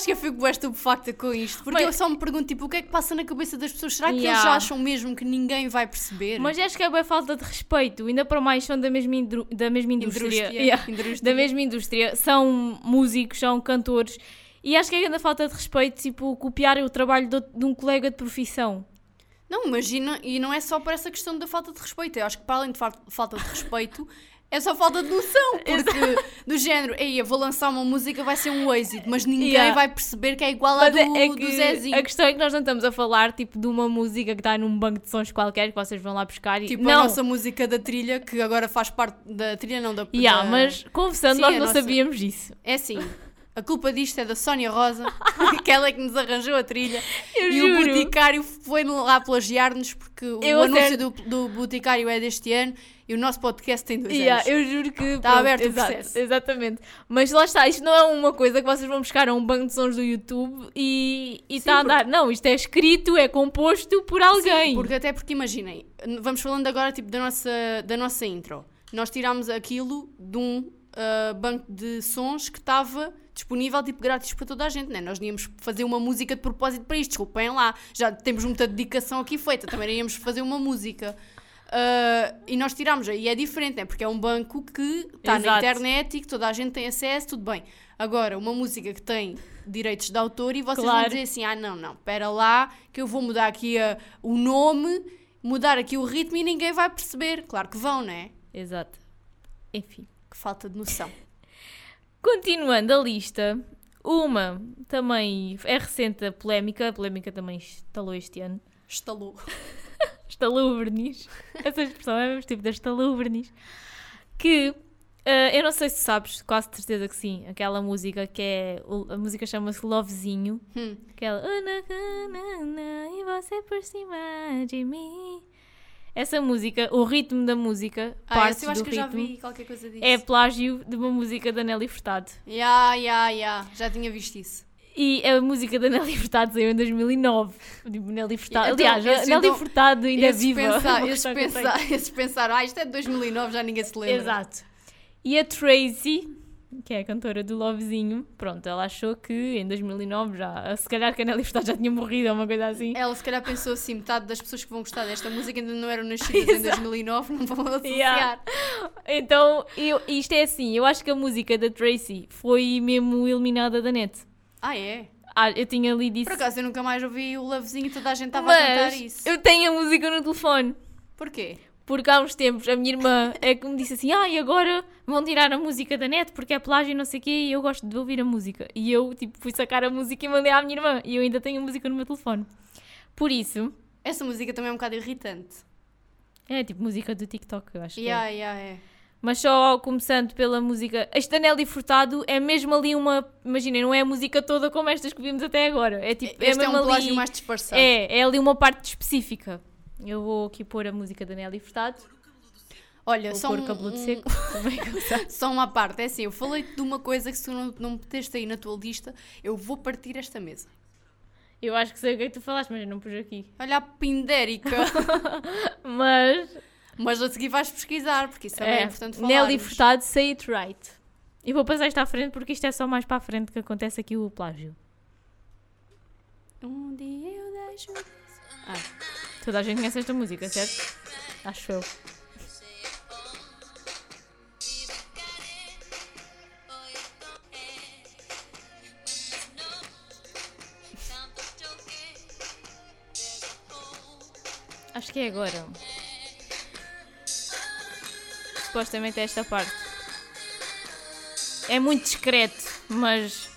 sabes que eu fico bem estupefacta com isto? Porque
Mas-
eu só me pergunto, tipo, o que é que passa na cabeça das pessoas? Será que eles
Yeah.
acham mesmo que ninguém vai perceber?
Mas acho que é bem falta de respeito. Ainda para mais são da mesma, da mesma indústria.
Indústria,
Yeah.
indústria.
Da mesma indústria. São músicos, são cantores. E acho que é ainda falta de respeito, tipo, copiar o trabalho de, de um colega de profissão.
Não, imagina, e não é só por essa questão da falta de respeito. Eu acho que para além de fa- falta de respeito, é só falta de noção. Porque do género, ei, eu vou lançar uma música, vai ser um êxito, mas ninguém
Yeah.
vai perceber que é igual à
Mas
do,
é- é
do
que
Zezinho.
A questão é que nós não estamos a falar, tipo, de uma música que está num banco de sons qualquer que vocês vão lá buscar e...
Tipo
não.
a nossa música da trilha, que agora faz parte da trilha, não da.
Yeah,
da-
mas confessando,
Sim,
nós não
nossa-
sabíamos disso.
É assim, a culpa disto é da Sónia Rosa, que ela é que nos arranjou a trilha.
Eu
e o
juro.
Boticário foi lá plagiar-nos, porque
Eu
o anúncio do, do Boticário é deste ano e o nosso podcast tem dois
Yeah,
anos.
eu juro que
Está
pronto,
aberto o
exato,
processo.
Exatamente. Mas lá está, isto não é uma coisa que vocês vão buscar a um banco de sons do YouTube e e
Sim,
está a andar. Não, isto é escrito, é composto por alguém.
Sim, porque até porque imaginem, vamos falando agora tipo da nossa, da nossa intro. Nós tirámos aquilo de um ah, banco de sons que estava disponível tipo grátis para toda a gente, né? Nós não íamos fazer uma música de propósito para isto, desculpem lá, já temos muita dedicação aqui feita, também íamos fazer uma música. Ah, e nós tirámos, e é diferente, né? Porque é um banco que está na internet e que toda a gente tem acesso, tudo bem. Agora, uma música que tem direitos de autor e vocês vão
Claro.
dizer assim: ah, não, não, espera lá, que eu vou mudar aqui a- o nome, mudar aqui o ritmo e ninguém vai perceber. Claro que vão, né?
Exato. Enfim.
Falta de noção.
Continuando a lista, uma também é recente a polémica, a polémica também estalou este ano.
Estalou.
Estalou o verniz. Essa expressão é o tipo da estalou o verniz. Que ah, eu não sei se sabes, quase certeza que sim, aquela música que é. A música chama-se Lovezinho.
Hum.
Aquela. "Una, na, na, E você por cima de mim. Essa música, o ritmo da música,
Ah,
parte
eu acho
do
que eu já vi qualquer coisa disso.
é plágio de uma música da Nelly Furtado.
Ya, ya, ya. Já tinha visto isso.
E a música da Nelly Furtado saiu em 2009. Tipo, Nelly Furtado.
Então,
Aliás, a
esses
Nelly
então-
Furtado ainda é viva.
Pensar,
tenho.
pensar, esses pensar, ah, isto é de 2009, já ninguém se lembra.
Exato. E a Tracy, que é a cantora do Lovezinho, pronto, ela achou que em 2009 já, se calhar que a Nelly Furtado já tinha morrido ou uma coisa assim.
Ela se calhar pensou assim, metade das pessoas que vão gostar desta música ainda não eram nascidas em 2009, não vão associar.
Yeah. Então, eu, isto é assim, eu acho que a música da Tracy foi mesmo eliminada da net.
Ah, é?
Ah, eu tinha lido isso.
Por acaso eu nunca mais ouvi o Lovezinho e toda a gente estava a cantar isso.
eu tenho a música no telefone.
Porquê?
Porque há uns tempos a minha irmã é que me disse assim: Ah, e agora vão tirar a música da net porque é plágio e não sei o quê, e eu gosto de ouvir a música. E eu, tipo, fui sacar a música e mandei à minha irmã. E eu ainda tenho a música no meu telefone. Por isso,
Essa música também é um bocado irritante.
é tipo música do TikTok, eu acho que é.
Yeah, yeah, é.
Mas só começando pela música. Este Nelly Furtado é mesmo ali uma. Imaginem, não é a música toda como estas que vimos até agora. É tipo.
Este é,
mesmo
um
ali,
mais disfarçado.
É, é ali uma parte específica. Eu vou aqui pôr a música da Nelly Furtado.
Olha, só, um,
o cabelo de
um-
seco. Começar.
só uma parte. É assim, eu falei-te de uma coisa que se tu não, não meteste aí na tua lista, eu vou partir esta mesa.
Eu acho que sei o que é que tu falaste, mas eu não pus aqui.
Olha a pindérica.
Mas.
Mas a seguir vais pesquisar, porque isso também é, importante falar.
Nelly Furtado, Say It Right. E vou passar isto à frente porque isto é só mais para a frente que acontece aqui o plágio.
Um dia eu deixo... Ah,
Toda a gente conhece esta música, certo? Acho eu. Acho que é agora. Supostamente é esta parte. É muito discreto, mas.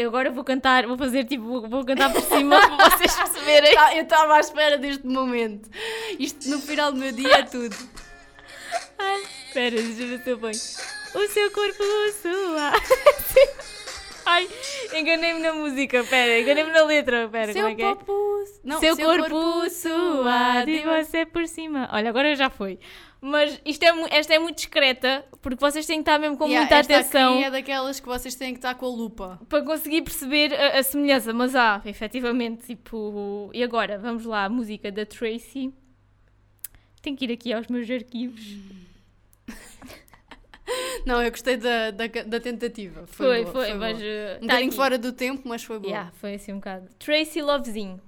Eu agora vou cantar, vou fazer tipo, vou cantar por cima para vocês perceberem.
Tá, eu estava à espera deste momento. Isto no final do meu dia é tudo.
Ai, espera, deixa eu ver se eu ponho. O seu corpo sua. Ai, enganei-me na música, espera, enganei-me na letra, espera, como é que é?
corpo... Não,
seu, corpo, suado e você por cima. Olha, agora já foi. Mas isto é, esta é muito discreta, porque vocês têm que estar mesmo com
Yeah,
muita
esta
atenção
aqui é daquelas que vocês têm que estar com a lupa.
para conseguir perceber a, a semelhança. Mas há, efetivamente, tipo. E agora, vamos lá, a música da Tracy. Tenho que ir aqui aos meus arquivos.
Não, eu gostei da, da, da tentativa. Foi,
Foi,
boa,
foi,
boa.
mas. uh,
Um
tá
bocadinho
aqui.
fora do tempo, mas foi boa.
Yeah, foi assim um bocado. Tracy Lovezinho.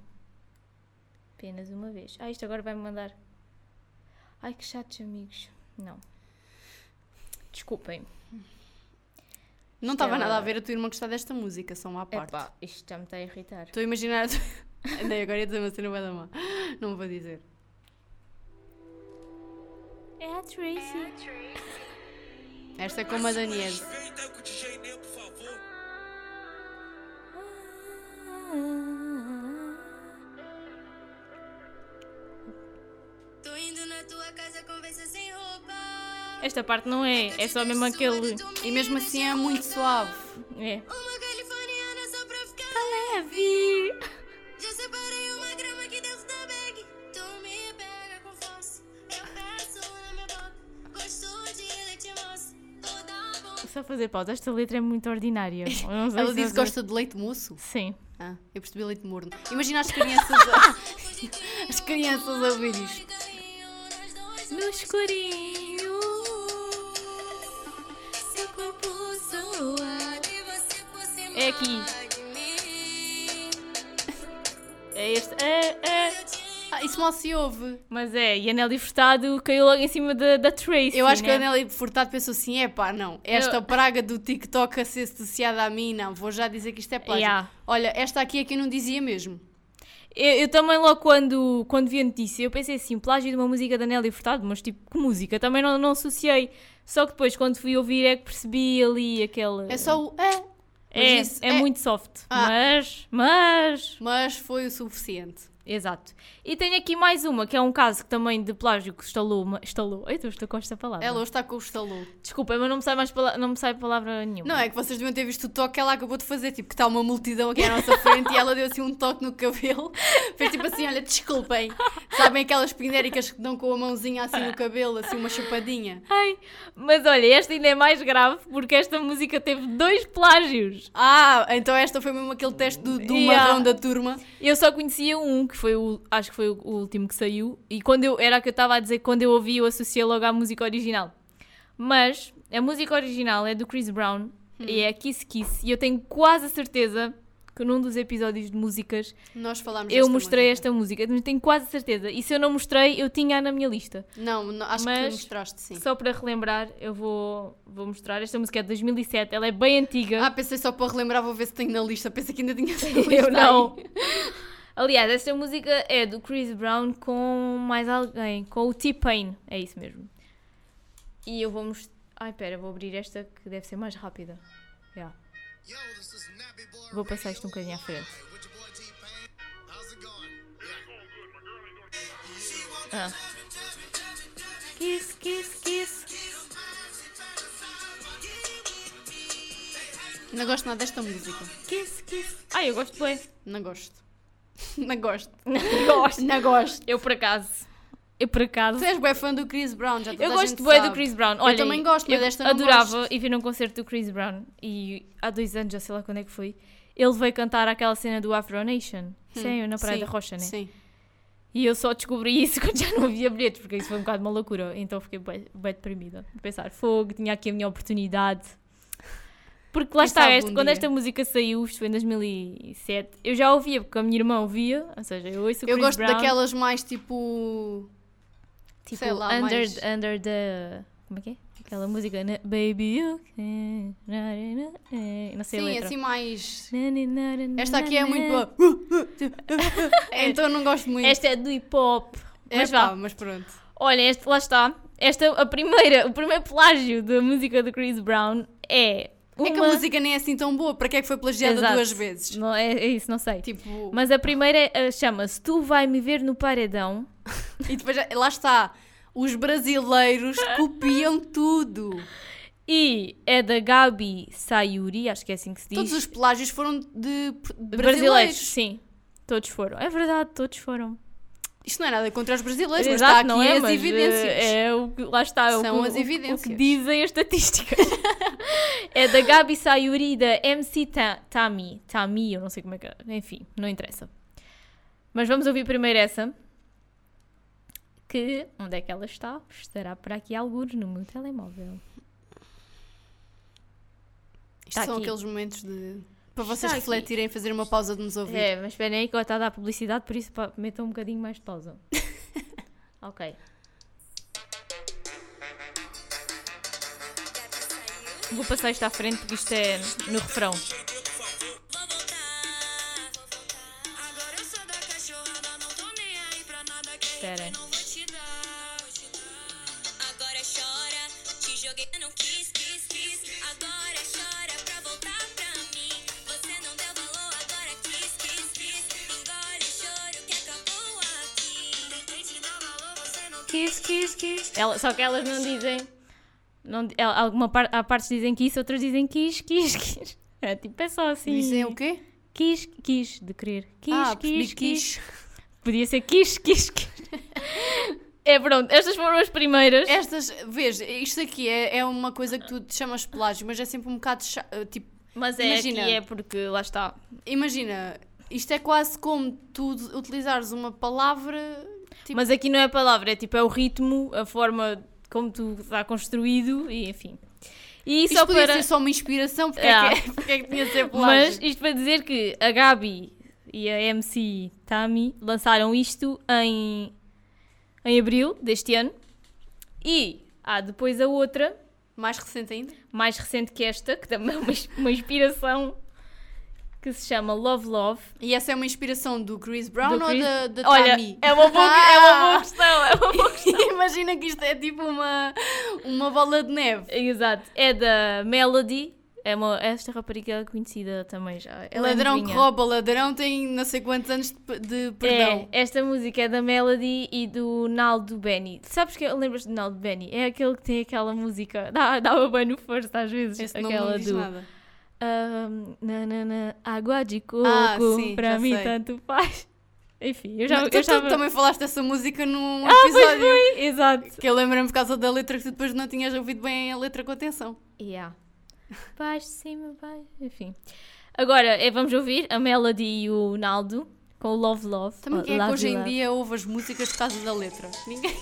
Apenas uma vez. Ah, isto agora vai-me mandar. Ai, que chatos, amigos. Não. Desculpem.
Não estava
é
nada a ver a tua irmã gostar desta música, só uma parte.
Epá, isto já me está a irritar.
Estou a imaginar. Andei agora ia dizer uma cena bué da má. Não vou dizer.
É a Tracy.
Esta é como a Daniela.
Respeita com o
Esta parte não é, é só mesmo aquele.
E mesmo assim é muito suave.
É.
Uma californiana só pra ficar
Leve!
Já separei uma grama aqui dentro da bag. Tu me pega com força. Eu peço na minha boca. Gosto de leite. Toda bom.
Só fazer pausa, esta letra é muito ordinária.
Ela
se
disse que gosta de leite moço.
Sim.
Ah, eu percebi leite morno. Imagina as crianças a... as crianças a ouvir isto.
No escurinho.
Seu corpo suado e você por cima
É aqui. É este. É, é.
Ah, isso mal se ouve.
Mas é, e a Nelly Furtado caiu logo em cima da, da Tracy.
Eu acho que
né?
a Nelly Furtado pensou assim: é pá, não, esta
Eu-
praga do TikTok a ser associada a mim, não, vou já dizer que isto é plágio.
Yeah.
Olha, esta aqui é que eu não dizia mesmo.
Eu, eu também logo quando, quando vi a notícia, eu pensei assim, plágio de uma música da Nelly Furtado, mas tipo, que música? Também não, não associei. Só que depois, quando fui ouvir, é que percebi ali aquele...
É só o é.
É,
isso
é muito soft.
Ah.
Mas, mas...
Mas foi o suficiente.
Exato. E tenho aqui mais uma, que é um caso que também de plágio que estalou... uma- Estalou? Eita, estou com esta palavra.
Ela hoje está com o estalou.
Desculpa, mas não me sai mais pala- não me sai palavra nenhuma.
Não, é que vocês deviam ter visto o toque que ela acabou de fazer. Tipo, que está uma multidão aqui à nossa frente e ela deu assim um toque no cabelo. Fez tipo assim: olha, desculpem. Sabem aquelas pinéricas que dão com a mãozinha assim no cabelo, assim uma chupadinha?
Ai, mas olha, esta ainda é mais grave porque esta música teve dois plágios.
Ah, então esta foi mesmo aquele teste do, do
Yeah.
marrão da turma.
Eu só conhecia um, que foi o. Acho que foi o, último que saiu. E quando eu. Era o que eu estava a dizer, quando eu ouvi, eu associei logo à música original. Mas a música original é do Chris Brown e é Kiss Kiss. E eu tenho quase a certeza que num dos episódios de músicas
Nós falámos
eu mostrei
música.
esta música. Tenho quase certeza. E se eu não mostrei, eu tinha na minha lista.
Não, não, acho que
Mas-
mostraste sim.
Só para relembrar, eu vou, vou mostrar. Esta música é de 2007, ela é bem antiga.
Ah, pensei só para relembrar, vou ver se tenho na lista. Pensei que ainda tinha na lista
Eu não. Aliás, esta música é do Chris Brown com mais alguém, com o T-Pain. É isso mesmo. E eu vou mostrar. Ai, pera, vou abrir esta que deve ser mais rápida. Yeah.
Yo,
Vou passar isto um bocadinho à frente. Ah. Kiss, kiss, kiss.
Não gosto nada desta música.
Kiss, kiss. Ai, eu gosto bem.
Não gosto. Não gosto.
gosto.
Não gosto.
Eu por acaso. Eu por acaso.
Tu és bem fã do Chris Brown, já toda
Eu gosto bem do. Chris Brown. Olha,
também gosto, mas
eu
desta não
adorava
gosto.
ir ver um concerto do Chris Brown e há dois anos, já sei lá quando é que foi, ele veio cantar aquela cena do Afro Nation. Sim, na Praia
Hum, Sim,
da Rocha, né?
Sim.
E eu só descobri isso quando já não havia bilhetes, porque isso foi um bocado uma loucura. Então fiquei bem, bem deprimida. A pensar, fogo, tinha aqui a minha oportunidade. Porque lá
Quem
está, este- quando
dia.
esta música saiu, isto foi em 2007, eu já ouvia, porque a minha irmã ouvia, ou seja, eu ouço o
Eu
Chris
gosto
Brown,
daquelas mais tipo.
Tipo,
sei lá,
under,
mais-
under the... Como é que é? Aquela música, né? Baby you can... Não sei a
Sim,
letra.
assim mais.
Esta
aqui é muito boa. então não gosto muito.
Esta é do hip hop. Mas
Epá,
vá.
mas pronto.
Olha, este, lá está. Esta, a primeira, o primeiro plágio da música do Chris Brown é uma...
É que a música nem é assim tão boa. Para que é que foi plagiada
Exato.
duas vezes?
Não, é, é isso, não sei.
Tipo.
Mas a primeira eh, chama-se Tu Vai Me Ver no Paredão.
E depois lá está. Os brasileiros copiam tudo.
E é da Gabi Sayuri, acho que é assim que se diz.
Todos os plágios foram de,
brasileiros.
brasileiros.
Sim, todos foram. É verdade, todos foram.
Isto não é nada contra os brasileiros, mas
Exato,
está aqui
não é,
as evidências.
eh, É o que, lá está, é o
São
que-
as
o- O,
evidências.
que dizem as estatísticas. é da Gabi Sayuri e da MC Ta- Tami. Tami, eu não sei como é que é. Enfim, não interessa. Mas vamos ouvir primeiro essa. Que, onde é que ela está? Estará por aqui alguns no meu telemóvel.
Isto
Está
são
aqui.
aqueles momentos de. Para vocês
Está aqui.
refletirem, fazer uma pausa de nos ouvir.
É, mas esperem aí que ela está a dar publicidade, por isso metam um bocadinho mais de pausa. ok. Vou passar isto à frente porque isto é no refrão.
Vou
Kiss. Ela- só que elas não dizem. Não, alguma par, há partes dizem kiss, outras dizem kiss, kiss, kiss. É tipo, é só assim.
Dizem o quê?
Kiss, kiss, de querer. Kiss,
ah,
kiss.
quis.
Podia ser kiss, kiss, kiss. é pronto, estas foram as primeiras.
Estas, vês, isto aqui é, é uma coisa que tu te chamas plágio, mas é sempre um bocado cha- tipo,
Mas é
Imagina.
é porque lá está.
imagina, isto é quase como tu utilizares uma palavra tipo,
Mas aqui não é a palavra, é tipo, é o ritmo, a forma como tu está construído e enfim. E
isto
só
podia
para.
ser só uma inspiração, porque,
Ah.
é, que, porque é que tinha de ser plágio?
Mas isto para dizer que a Gabi e a MC Tami lançaram isto em, em abril deste ano. E há depois a outra,
Mais recente ainda?
mais recente que esta, que também é uma, uma inspiração, que se chama Love Love.
E essa é uma inspiração do Chris Brown
do
ou
Chris-
da, da
Olha,
Tami?
é uma, boa, é uma boa
Ah!
questão, é uma boa questão.
Imagina que isto é tipo uma, uma bola de neve.
Exato, é da Melody. É uma, esta rapariga é conhecida também já. Ela é
ladrão que
novinha.
rouba, ladrão tem não sei quantos anos de, de perdão.
É, esta música é da Melody e do Naldo Benny. Sabes que lembras do Naldo Benny? É aquele que tem aquela música, dá, dá bem no first às vezes,
Esse
aquela
não diz
do
nada.
Ahm, na, na, na, água de coco,
Ah, sim,
para mim
sei.
tanto faz. Enfim, eu já,
Não,
eu
tu, tu também falaste dessa música num
Ah, pois
episódio.
foi, exato.
Que eu lembro-me por causa da letra que tu depois não tinhas ouvido bem a letra com atenção.
Yeah. Baixo, cima, baixo, enfim. Agora, é, vamos ouvir a Melody e o Naldo com o Love Love.
Também
ou
quem é que hoje em dia ouve as músicas por causa da letra? Ninguém.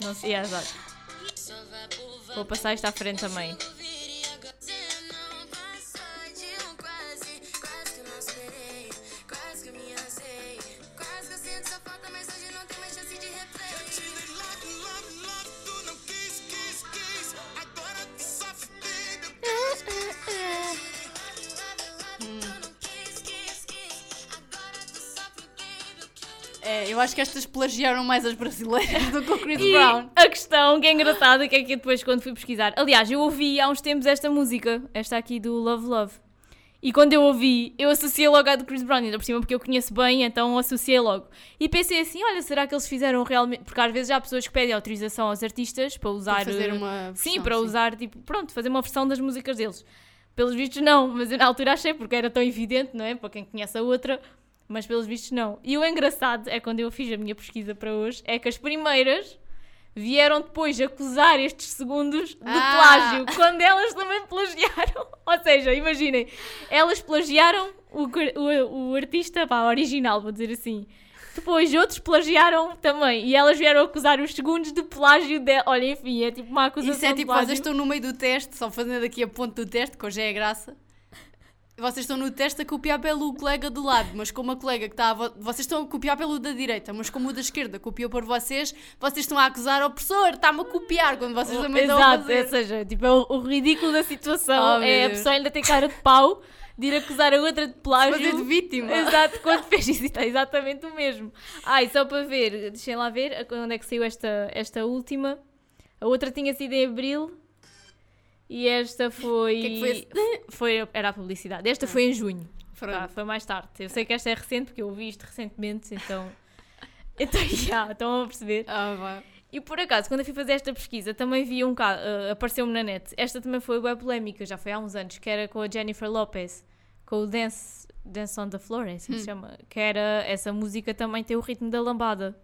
Não sei, é, exato. Vou passar isto à frente também.
É, eu acho que estas plagiaram mais as brasileiras do que o Chris
E
Brown.
a questão que é engraçada, que é que depois quando fui pesquisar. Aliás, eu ouvi há uns tempos esta música, esta aqui do Love Love. E quando eu ouvi, eu associei logo à do Chris Brown, ainda por cima porque eu conheço bem, então associei logo. E pensei assim: olha, será que eles fizeram realmente. Porque às vezes há pessoas que pedem autorização aos artistas para usar.
Para fazer
eh,
uma
Sim,
versão,
para usar, tipo, pronto, fazer uma versão das músicas deles. Pelos vistos, não, mas eu na altura achei, porque era tão evidente, não é? Para quem conhece a outra, mas pelos vistos, não. E o engraçado é quando eu fiz a minha pesquisa para hoje, é que as primeiras vieram depois acusar estes segundos de
Ah.
plágio, quando elas também plagiaram. Ou seja, imaginem, elas plagiaram o, o, o artista, pá, original, vou dizer assim. Depois outros plagiaram também. E elas vieram acusar os segundos de plágio dela. Olha, enfim, é tipo uma acusação
Isso é
de
tipo, vocês estão no meio do teste, só fazendo aqui a ponte do teste, que hoje é a graça. Vocês estão no teste a copiar pelo colega do lado, mas como a colega que está vo- Vocês estão a copiar pelo da direita, mas como o da esquerda copiou por vocês, vocês estão a acusar ao professor, está-me a copiar, quando vocês também estão a
Exato,
fazer.
ou seja, tipo, é o, o ridículo da situação
Oh,
é a pessoa ainda ter cara de pau de ir acusar a outra de plágio.
Fazer de vítima.
Exato, quando fez isso, está exatamente o mesmo. Ah, e só para ver, deixem lá ver onde é que saiu esta, esta última. A outra tinha sido em abril e esta foi.
Que é que foi
foi- Era a publicidade. Esta foi em junho. Tá, foi mais tarde. Eu sei que esta é recente porque eu ouvi isto recentemente, então. Então, já, estão a perceber.
Ah, vá.
E por acaso, quando eu fui fazer esta pesquisa, também vi um caso, uh, apareceu-me na net. Esta também foi web polémica, já foi há uns anos, que era com a Jennifer Lopez, com o Dance, Dance on the Floor, é assim que se chama. Que era, essa música também tem o ritmo da lambada.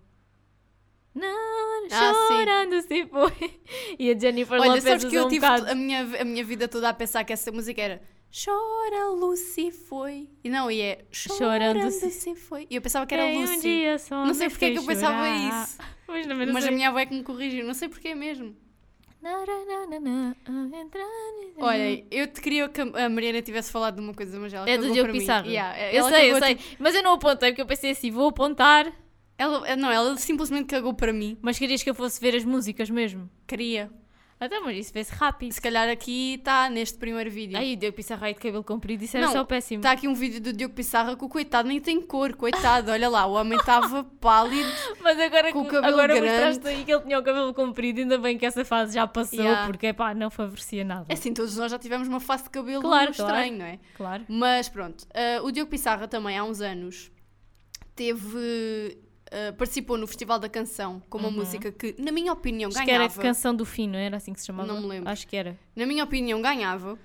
Não,
Ah,
chorando se foi. E a Jennifer
Olha,
Lopez
sabes que eu
um
tive
bocado.
a minha, a minha vida toda a pensar que essa música era Chora Lucy foi. E não, e é Chorando,
Chorando
se
se-
foi. E eu pensava que era
Tem um
Lucy.
dia só
não sei porque é que eu pensava
chorar.
isso.
Mas
Mas a minha avó é que me corrigiu, não sei porque é mesmo.
Ah,
Olha, eu te queria que a Mariana tivesse falado de uma coisa, mas ela
É do Diogo. Pissarro.
Yeah,
eu sei, eu sei. Mas eu não apontei porque eu pensei assim, vou apontar,
ela, não, ela simplesmente cagou para mim.
mas querias que eu fosse ver as músicas mesmo.
Queria.
Até, mas isso vê-se rápido.
Se calhar aqui está neste primeiro vídeo.
Aí o Diogo Pissarro aí de cabelo comprido, isso era
Não,
só péssimo.
Está aqui um vídeo do Diogo Pissarra que o coitado nem tem cor, coitado. Olha lá, o homem estava pálido.
Mas agora,
com o cabelo
agora
grande.
mostraste aí que ele tinha o cabelo comprido, ainda bem que essa fase já passou,
Yeah.
porque pá, não favorecia nada.
É assim, todos nós já tivemos uma face de cabelo
Claro,
estranho,
claro.
não é?
Claro.
Mas pronto, ah, o Diogo Pissarra também há uns anos teve. Ah, participou no Festival da Canção com uma música que, na minha opinião,
Uhum. Acho que era
ganhava.
Canção do Fino, era assim que se chamava?
Não me lembro.
Acho que era.
Na minha opinião, ganhava.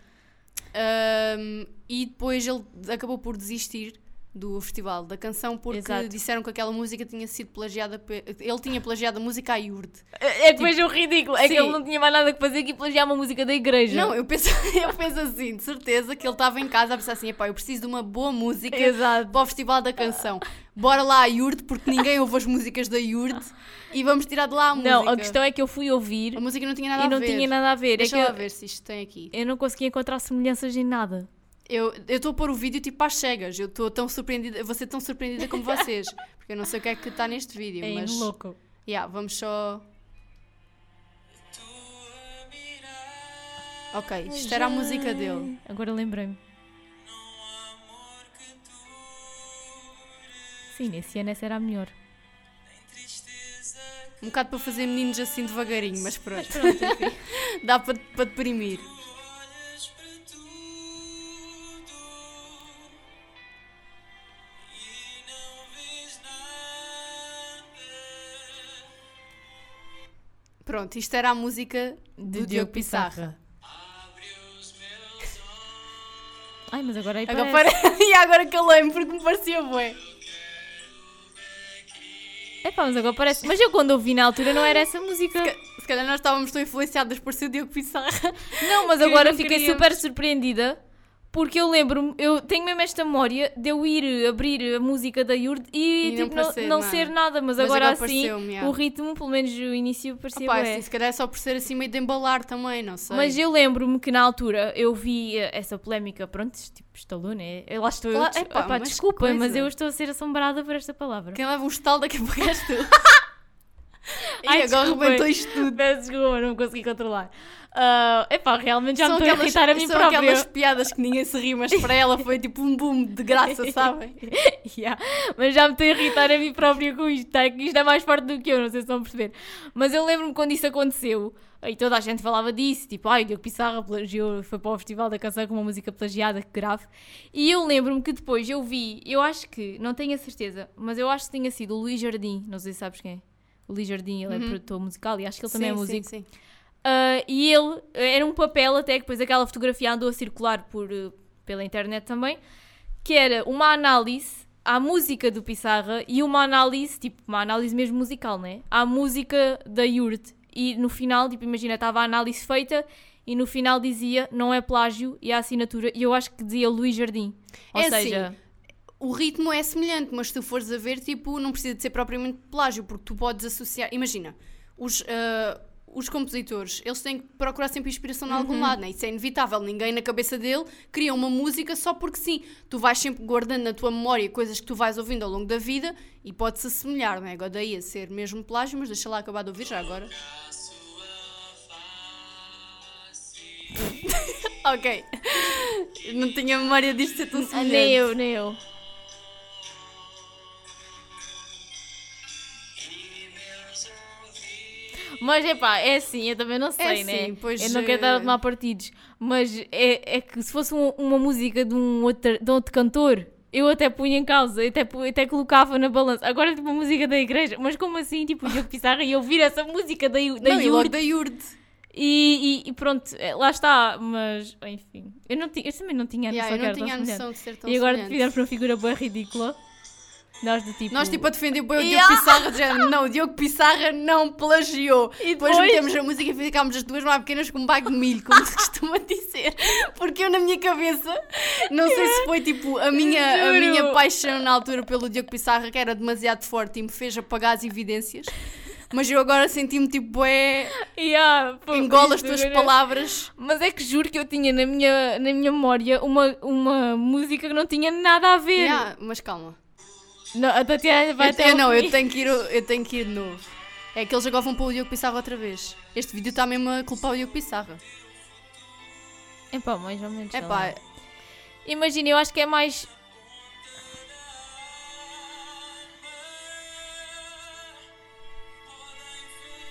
E depois ele acabou por desistir do Festival da Canção porque
Exato.
disseram que aquela música tinha sido plagiada. pe- Ele tinha plagiado a música à Yurde.
É que vejo o ridículo, é que
Tipo, sim.
ele não tinha mais nada que fazer que plagiar uma música da igreja.
Não, eu penso, eu penso assim, de certeza que ele estava em casa a pensar assim: epá, eu preciso de uma boa música
Exato.
para o Festival da Canção. Bora lá à Yurde, porque ninguém ouve as músicas da Yurde e vamos tirar de lá a música.
Não, a questão é que eu fui ouvir
A música não tinha nada
e
a
não
ver.
tinha nada a ver.
Deixa
é que
lá
eu,
ver se isto tem aqui.
eu não conseguia encontrar semelhanças em nada.
Eu estou a pôr o vídeo tipo às cegas. Eu estou tão surpreendida, vou ser tão surpreendida como vocês. Porque eu não sei o que é que está neste vídeo,
É
mas.
louco.
Yeah, vamos só. Ok, isto era a música dele.
Agora lembrei-me. Sim, nesse ano essa era a melhor.
Um bocado para fazer meninos assim devagarinho, mas pronto.
Pronto, enfim.
Dá para, para deprimir.
Olhas para tudo e não vês nada.
Pronto, isto era a música do, Diogo Pissarra.
Ai, mas agora aí
Agora
parece.
pare- e agora calei-me porque me parecia bué.
Epá, mas agora parece. Mas eu quando ouvi na altura não era essa música.
Se calhar nós estávamos tão influenciadas por ser Diogo Pissarra.
Não, mas agora fiquei
queríamos.
super surpreendida porque eu lembro-me, eu tenho mesmo esta memória de eu ir abrir a música da Yurde e,
E não
tipo, não,
parecer
não
nada.
ser nada, mas,
Mas
agora, assim o ritmo, pelo menos o início, parecia
Opa,
bué.
assim, se calhar é só por ser assim meio de embalar também, não sei.
Mas eu lembro-me que na altura eu vi eh, essa polémica, pronto, tipo, estalou, né? Eu lá estou, eu,
Claro,
des-
epá,
epá,
mas
desculpem,
coisa.
mas eu estou a ser assombrada por esta palavra.
Quem leva um estalo daqui a pouco és tu. e
Ai,
agora arrebentou isto tudo.
Peço desculpa, não me consegui controlar. Ah, epá, realmente já
são
me estou a irritar a mim
são
própria.
aquelas piadas que ninguém se ri, mas para ela foi tipo um boom de graça, sabem?
Yeah, Mas já me estou a irritar a mim própria com isto, tá? que isto é mais forte do que eu, não sei se estão a perceber. Mas eu lembro-me quando isso aconteceu, aí toda a gente falava disso, tipo, ai, o Diogo Pissarra plagiou, foi para o Festival da Canção com uma música plagiada, que grave. E eu lembro-me que depois eu vi, eu acho que, não tenho a certeza, mas eu acho que tinha sido o Luís Jardim, não sei se sabes quem é. O Luís Jardim, ele é produtor musical e acho que ele também é
Sim,
músico.
Sim, sim.
Uh, e ele era um papel até que depois aquela fotografia andou a circular por, uh, pela internet também, que era uma análise à música do Pissarra e uma análise, tipo, uma análise mesmo musical, né? À música da Yurt. E no final, tipo, imagina, estava a análise feita e no final dizia não é plágio e a assinatura, e eu acho que dizia Luís Jardim. Ou
É assim,
seja,
o ritmo é semelhante, mas se tu fores a ver, tipo, não precisa de ser propriamente plágio, porque tu podes associar. Imagina, os, ah, os compositores, eles têm que procurar sempre inspiração em
Uhum.
algum lado, né? Isso é inevitável. Ninguém na cabeça dele cria uma música só porque sim. Tu vais sempre guardando na tua memória coisas que tu vais ouvindo ao longo da vida e pode-se assemelhar, não é? Agora daí a ser mesmo plágio, mas deixa lá acabar de ouvir já agora. ok. Não tinha memória disto ser tão
Ah,
semelhante.
nem eu, nem eu. Mas é pá, é assim, eu também não sei,
É
né?
assim, pois,
eu não quero estar a
eh,
tomar partidos, mas é, é que se fosse um- uma música de um, outro, de outro cantor, eu até punha em causa, eu até, até colocava na balança. Agora, tipo, uma música da igreja, mas como assim, tipo, o Diogo Pissarra e ouvir essa música da, da
Não, e da Yurd.
e, e- e pronto, eh, lá está, mas enfim, eu, não tinha, eu também não tinha a noção
Yeah, eu não tinha a noção de ser tão
E agora fizemos uma figura bem ridícula. Nós do tipo.
Nós tipo a defender bem o Diogo
Yeah.
Pissarra, de género, não, o Diogo Pissarra não plagiou.
E
depois,
depois-
metemos a música e ficámos as duas mais pequenas com um bago de milho, como se costuma dizer. Porque eu na minha cabeça, não sei se foi tipo a minha, a minha paixão na altura pelo Diogo Pissarra, que era demasiado forte e me fez apagar as evidências. Mas eu agora senti-me tipo, é.
Yeah, pô,
Engola as tuas
agora-
palavras.
Mas é que juro que eu tinha na minha, na minha memória uma, uma música que não tinha nada a ver.
Yeah, mas calma.
Não, a Tatiana vai
Eu,
até
eu não, eu tenho, que ir, eu tenho que ir de novo. É que eles agora vão pôr o Diogo Pissarra outra vez. Este vídeo está mesmo a culpar o Diogo Pissarra.
É pá, mais ou menos.
É pá,
lá. Imagina, eu acho que é mais.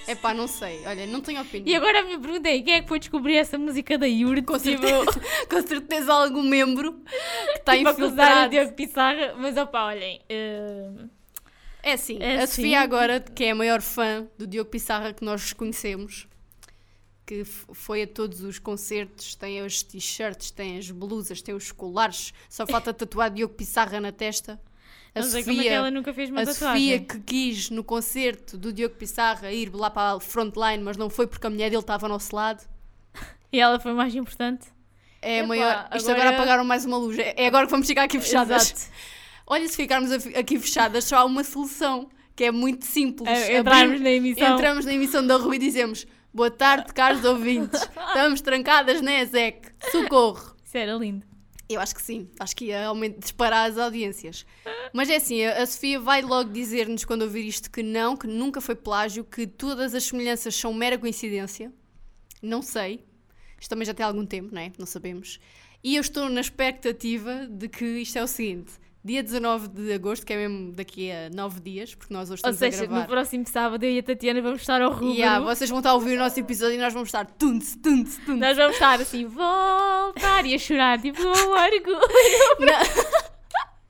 é pá, não sei. Olha, não tenho opinião.
E agora a minha pergunta é: quem é que foi descobrir essa música da Yuri?
Com certeza, com certeza algum membro está
Tipo, acusar o
infiltrado.
Diogo Pissarra, mas opá, olhem. eh,
É assim,
É
a
assim.
Sofia agora, que é a maior fã do Diogo Pissarra que nós conhecemos, que foi a todos os concertos, tem as t-shirts, tem as blusas, tem os colares, só falta tatuar Diogo Pissarra na testa. A
não sei como é que
Sofia,
ela nunca fez uma
a
tatuagem.
Sofia que quis no concerto do Diogo Pissarra ir lá para a frontline, mas não foi porque a mulher dele estava ao nosso lado.
E ela foi mais importante.
É a
Epá,
maior. Isto agora...
agora-
apagaram mais uma luz. É é agora que vamos ficar aqui fechadas.
Exato.
Olha, se ficarmos aqui fechadas, só há uma solução, que é muito simples.
É, entrarmos na emissão.
Entramos na emissão da Rua e dizemos Boa tarde, caros ouvintes. Estamos trancadas na ESEC. Socorro.
Isso era lindo.
Eu acho que sim. Acho que ia aumentar, disparar as audiências. Mas é assim, a Sofia vai logo dizer-nos quando ouvir isto que não, que nunca foi plágio, que todas as semelhanças são mera coincidência. Não sei. Isto também já tem algum tempo, não é? Não sabemos. E eu estou na expectativa de que isto é o seguinte. Dia 19 de agosto, que é mesmo daqui a 9 dias, porque nós hoje
Ou
estamos
seja,
a gravar.
no próximo sábado eu e a Tatiana vamos estar ao rubro.
Yeah, vocês vão estar a ouvir o nosso episódio e nós vamos estar tunts, tunts, tunts.
Nós vamos estar assim, voltar e a chorar, tipo, um orgulho.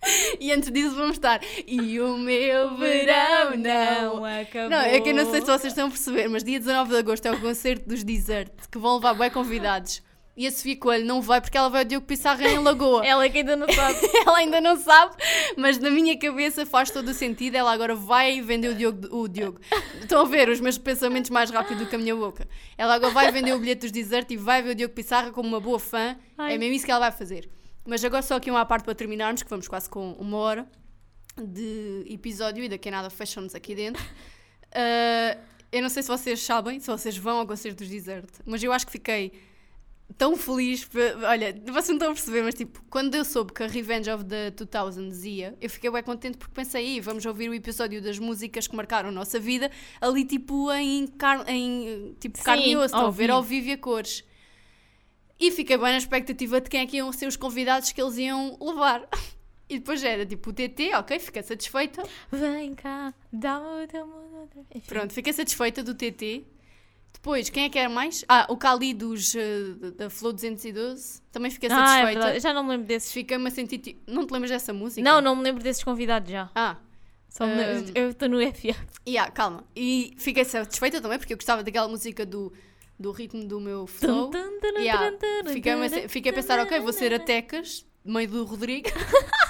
E antes disso vamos estar. E o meu verão não.
acabou.
Não, é que eu não sei se vocês estão a perceber, mas dia 19 de agosto é o concerto dos Desert, que vão levar bem convidados. E a Sofia Coelho não vai porque ela vai ao Diogo Pissarra em Lagoa.
Ela que ainda não sabe.
ela ainda não sabe, mas na minha cabeça faz todo o sentido. Ela agora vai vender o Diogo. O Diogo. Estão a ver os meus pensamentos mais rápido do que a minha boca. Ela agora vai vender o bilhete dos Desert e vai ver o Diogo Pissarra como uma boa fã.
Ai.
É mesmo isso que ela vai fazer. Mas agora só aqui uma parte para terminarmos, que vamos quase com uma hora de episódio e daqui a nada fecham-nos aqui dentro. Ah, eu não sei se vocês sabem, se vocês vão ao concerto dos Desert, mas eu acho que fiquei tão feliz. Olha, vocês não estão a perceber, mas tipo, quando eu soube que a Revenge of the 2000s ia, eu fiquei bem contente porque pensei, "Ih, vamos ouvir o episódio das músicas que marcaram a nossa vida ali, tipo, em, car em tipo,
Sim,
carne e osso, estão a ver ao vivo e a cores. E fiquei bem na expectativa de quem é que iam ser os convidados que eles iam levar. E depois era tipo o TT, ok, fiquei satisfeita.
Vem cá, dá-me o teu mundo outra vez.
Pronto, fiquei satisfeita do TT. Depois, quem é que era mais? Ah, o Cali dos, eh, da Flow 212. Também fiquei
Ah, é
satisfeita.
Já não me lembro desses.
Fiquei-me a sentir. ti- Não te lembras dessa música?
Não, não me lembro desses convidados já.
Ah,
Só me lembro-
Hum.
Eu estou no FA.
yeah, calma. E fiquei satisfeita também porque eu gostava daquela música do, do ritmo do meu flow. Yeah, Fiquei, a- fiquei a pensar, ok, vou ser a Tecas, mãe do Rodrigo.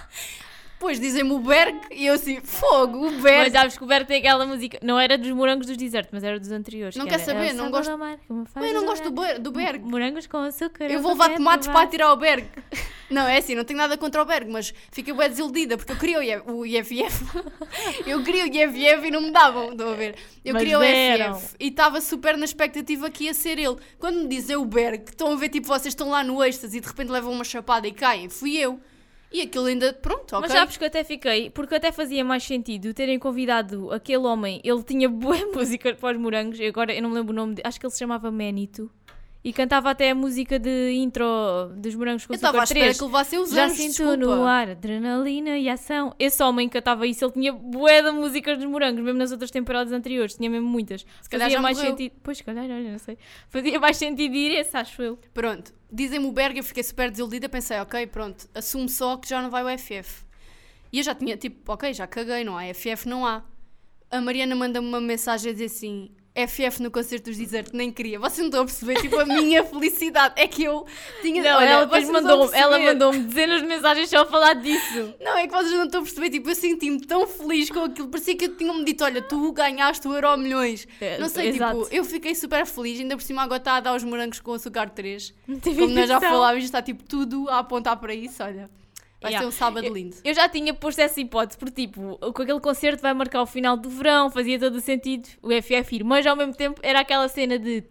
Depois dizem-me o Berg e eu assim, fogo, o
Mas
Berg.
já descoberto tem aquela música. Não era dos morangos dos desertos, mas era dos anteriores.
Não
que
quer
era,
saber,
"É o
não gosto-
mar que faz
Eu não gosto do,
chorar."
Ber- do Berg.
Morangos com açúcar.
Eu
é
vou levar
perfeito,
tomates para tirar o Berg. Não, é assim, não tenho nada contra o Berg, mas fiquei bem desiludida porque eu queria o IF o IFF. eu queria o IFF e não me davam, estão a ver? Eu
Mas
queria o
deram.
IFF e estava super na expectativa que ia ser ele. Quando me dizem o Berg, estão a ver, tipo, vocês estão lá no êxtase e de repente levam uma chapada e caem, fui eu. E aquilo ainda, pronto, ok.
Mas sabes que eu até fiquei, porque até fazia mais sentido terem convidado aquele homem, ele tinha boa música para os morangos, e agora eu não me lembro o nome, de, acho que ele se chamava Manito, e cantava até a música de intro dos morangos com
eu estava à
açúcar
espera
3.
que levassem os
Já sinto
desculpa.
no ar adrenalina e ação. Esse homem cantava isso, ele tinha bué de músicas dos morangos, mesmo nas outras temporadas anteriores, tinha mesmo muitas. Se
calhar
Fazia mais
morreu.
sentido. Pois, se calhar, olha, não sei. Fazia mais sentido ir esse, acho eu.
Pronto, dizem-me o Berg, eu fiquei super desiludida, pensei, ok, pronto, assumo só que já não vai o FF. E eu já tinha, tipo, ok, já caguei, não há FF, não há. A Mariana manda-me uma mensagem a dizer assim, FF no concerto dos Desert, nem queria. Vocês não estão a perceber, tipo, a minha felicidade. É que eu tinha...
Não,
olha,
ela depois mandou ela mandou-me dezenas de mensagens só a falar disso.
Não, é que vocês não estão a perceber, tipo, eu senti-me tão feliz com aquilo, parecia que tinham-me dito, olha, tu ganhaste o Euro Milhões.
É,
Não sei,
exato.
tipo, eu fiquei super feliz, ainda por cima agora está a dar os morangos com açúcar 3.
Não tive
Como nós já falávamos, está tipo tudo a apontar para isso, olha. Vai
Yeah.
ser um sábado
Eu-
lindo.
Eu já tinha posto essa hipótese, porque tipo, com aquele concerto vai marcar o final do verão, fazia todo o sentido o FF ir, mas ao mesmo tempo era aquela cena de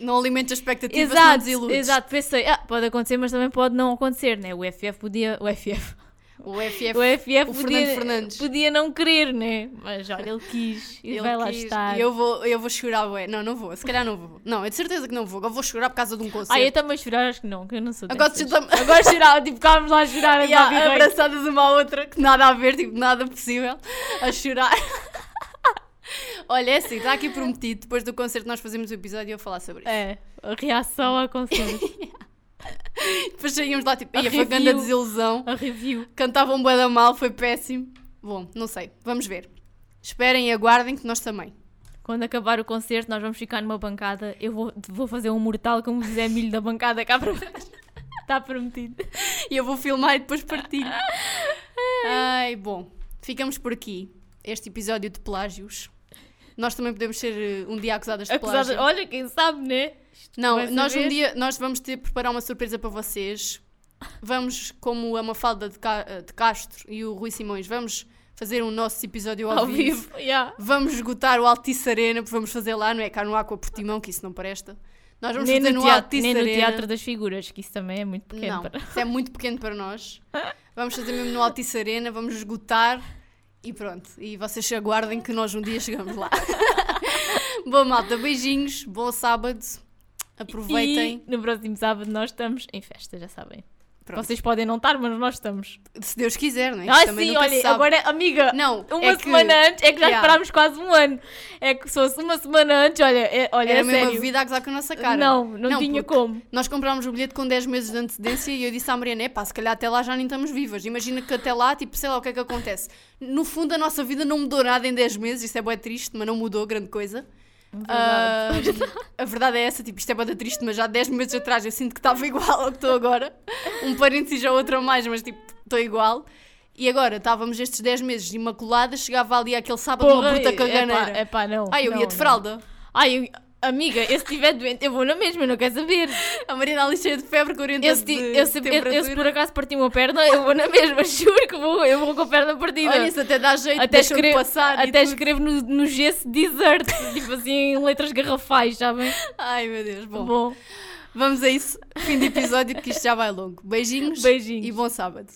Não alimenta expectativas, não
exato,
desiludes.
exato, pensei, ah, pode acontecer, mas também pode não acontecer, né? O FF podia, o FF,
O FF,
o FF
o
podia,
Fernando Fernandes.
podia não querer, né? Mas olha, ele quis e
ele
vai lá
quis,
estar.
E eu vou, eu vou chorar, ué. Não, não vou, se calhar não vou. Não, é de certeza que não vou. Eu vou chorar por causa de um concerto.
Ah, eu também chorar, acho que não, que eu não sou
Agora
dessas.
tam-
Agora chorar, tipo, ficávamos lá a chorar,
yeah, abraçadas uma à outra, que nada a ver, tipo, nada possível, a chorar. Olha, é assim, está aqui prometido. Depois do concerto nós fazemos o episódio e eu falar sobre isso.
É, a reação ao concerto,
Depois saímos lá, tipo,
A
ia foi grande
review.
desilusão.
a review.
Cantavam bué da mal, foi péssimo. Bom, não sei, vamos ver. Esperem e aguardem que nós também.
Quando acabar o concerto, nós vamos ficar numa bancada. Eu vou, vou fazer um mortal como o Zé Milho da bancada cá para Está prometido.
E eu vou filmar e depois partilho. Ai, bom, ficamos por aqui. Este episódio de plágios. Nós também podemos ser eh, um dia acusadas de
Acusada,
plágio.
olha, quem sabe, né? Isto
Não, nós um dia nós vamos ter preparar uma surpresa para vocês. Vamos, como a Mafalda de, Ca- de Castro e o Rui Simões, vamos fazer um nosso episódio ao,
ao
vivo.
vivo. yeah.
Vamos esgotar o Altice Arena, porque vamos fazer lá, não é cá no Aqua Portimão, que isso não presta. Nós vamos
Nem,
fazer
no teatro,
Altice
nem no. Teatro das Figuras, que isso também é muito pequeno.
Não,
para-
isso é muito pequeno para nós. Vamos fazer mesmo no Altice Arena, vamos esgotar e pronto. E vocês aguardem que nós um dia chegamos lá. Bom, malta, beijinhos, bom sábado. Aproveitem.
E no próximo sábado nós estamos em festa, já sabem.
Pronto.
Vocês podem não estar, mas nós estamos.
Se Deus quiser, não é?
Ah, sim, olha, agora, amiga,
Não,
uma
é que-
semana antes, é que já
Yeah.
esperámos quase um ano. É que se fosse uma semana antes, olha, é, olha,
Era
é
mesmo a vida a gozar com a nossa cara.
Não, não, tinha
porque
como.
Nós comprámos o bilhete com 10 meses de antecedência e eu disse à Mariana: é pá, se calhar até lá já nem estamos vivas. Imagina que até lá, tipo, sei lá o que é que acontece. No fundo, a nossa vida não mudou nada em 10 meses, isso é bué triste, mas não mudou grande coisa. Ah, a verdade é essa, tipo, isto é bué triste, mas já 10 meses atrás eu sinto que estava igual ao que estou agora. Um parênteses já outro a mais, mas tipo, estou igual. E agora, estávamos estes 10 meses imaculadas, chegava ali aquele sábado uma bruta caganeira.
É pá, não.
Ai, eu
não,
ia de
não.
fralda.
Ai, eu- amiga, eu se estiver doente, eu vou na mesma, eu não quero saber.
A Mariana ali cheia de febre, 40
Eu se, eu, se, eu- eu, se por acaso partir uma perna, eu vou na mesma, juro que vou, eu vou com a perna partida.
Olha, isso até dá jeito,
até escrevo,
passar
até escrevo no, no gesso desert, tipo assim, em letras garrafais, sabem?
Ai, meu Deus. Bom,
Bom,
vamos a isso. Fim de episódio, porque isto já vai longo. Beijinhos
beijinhos.
e bom sábado.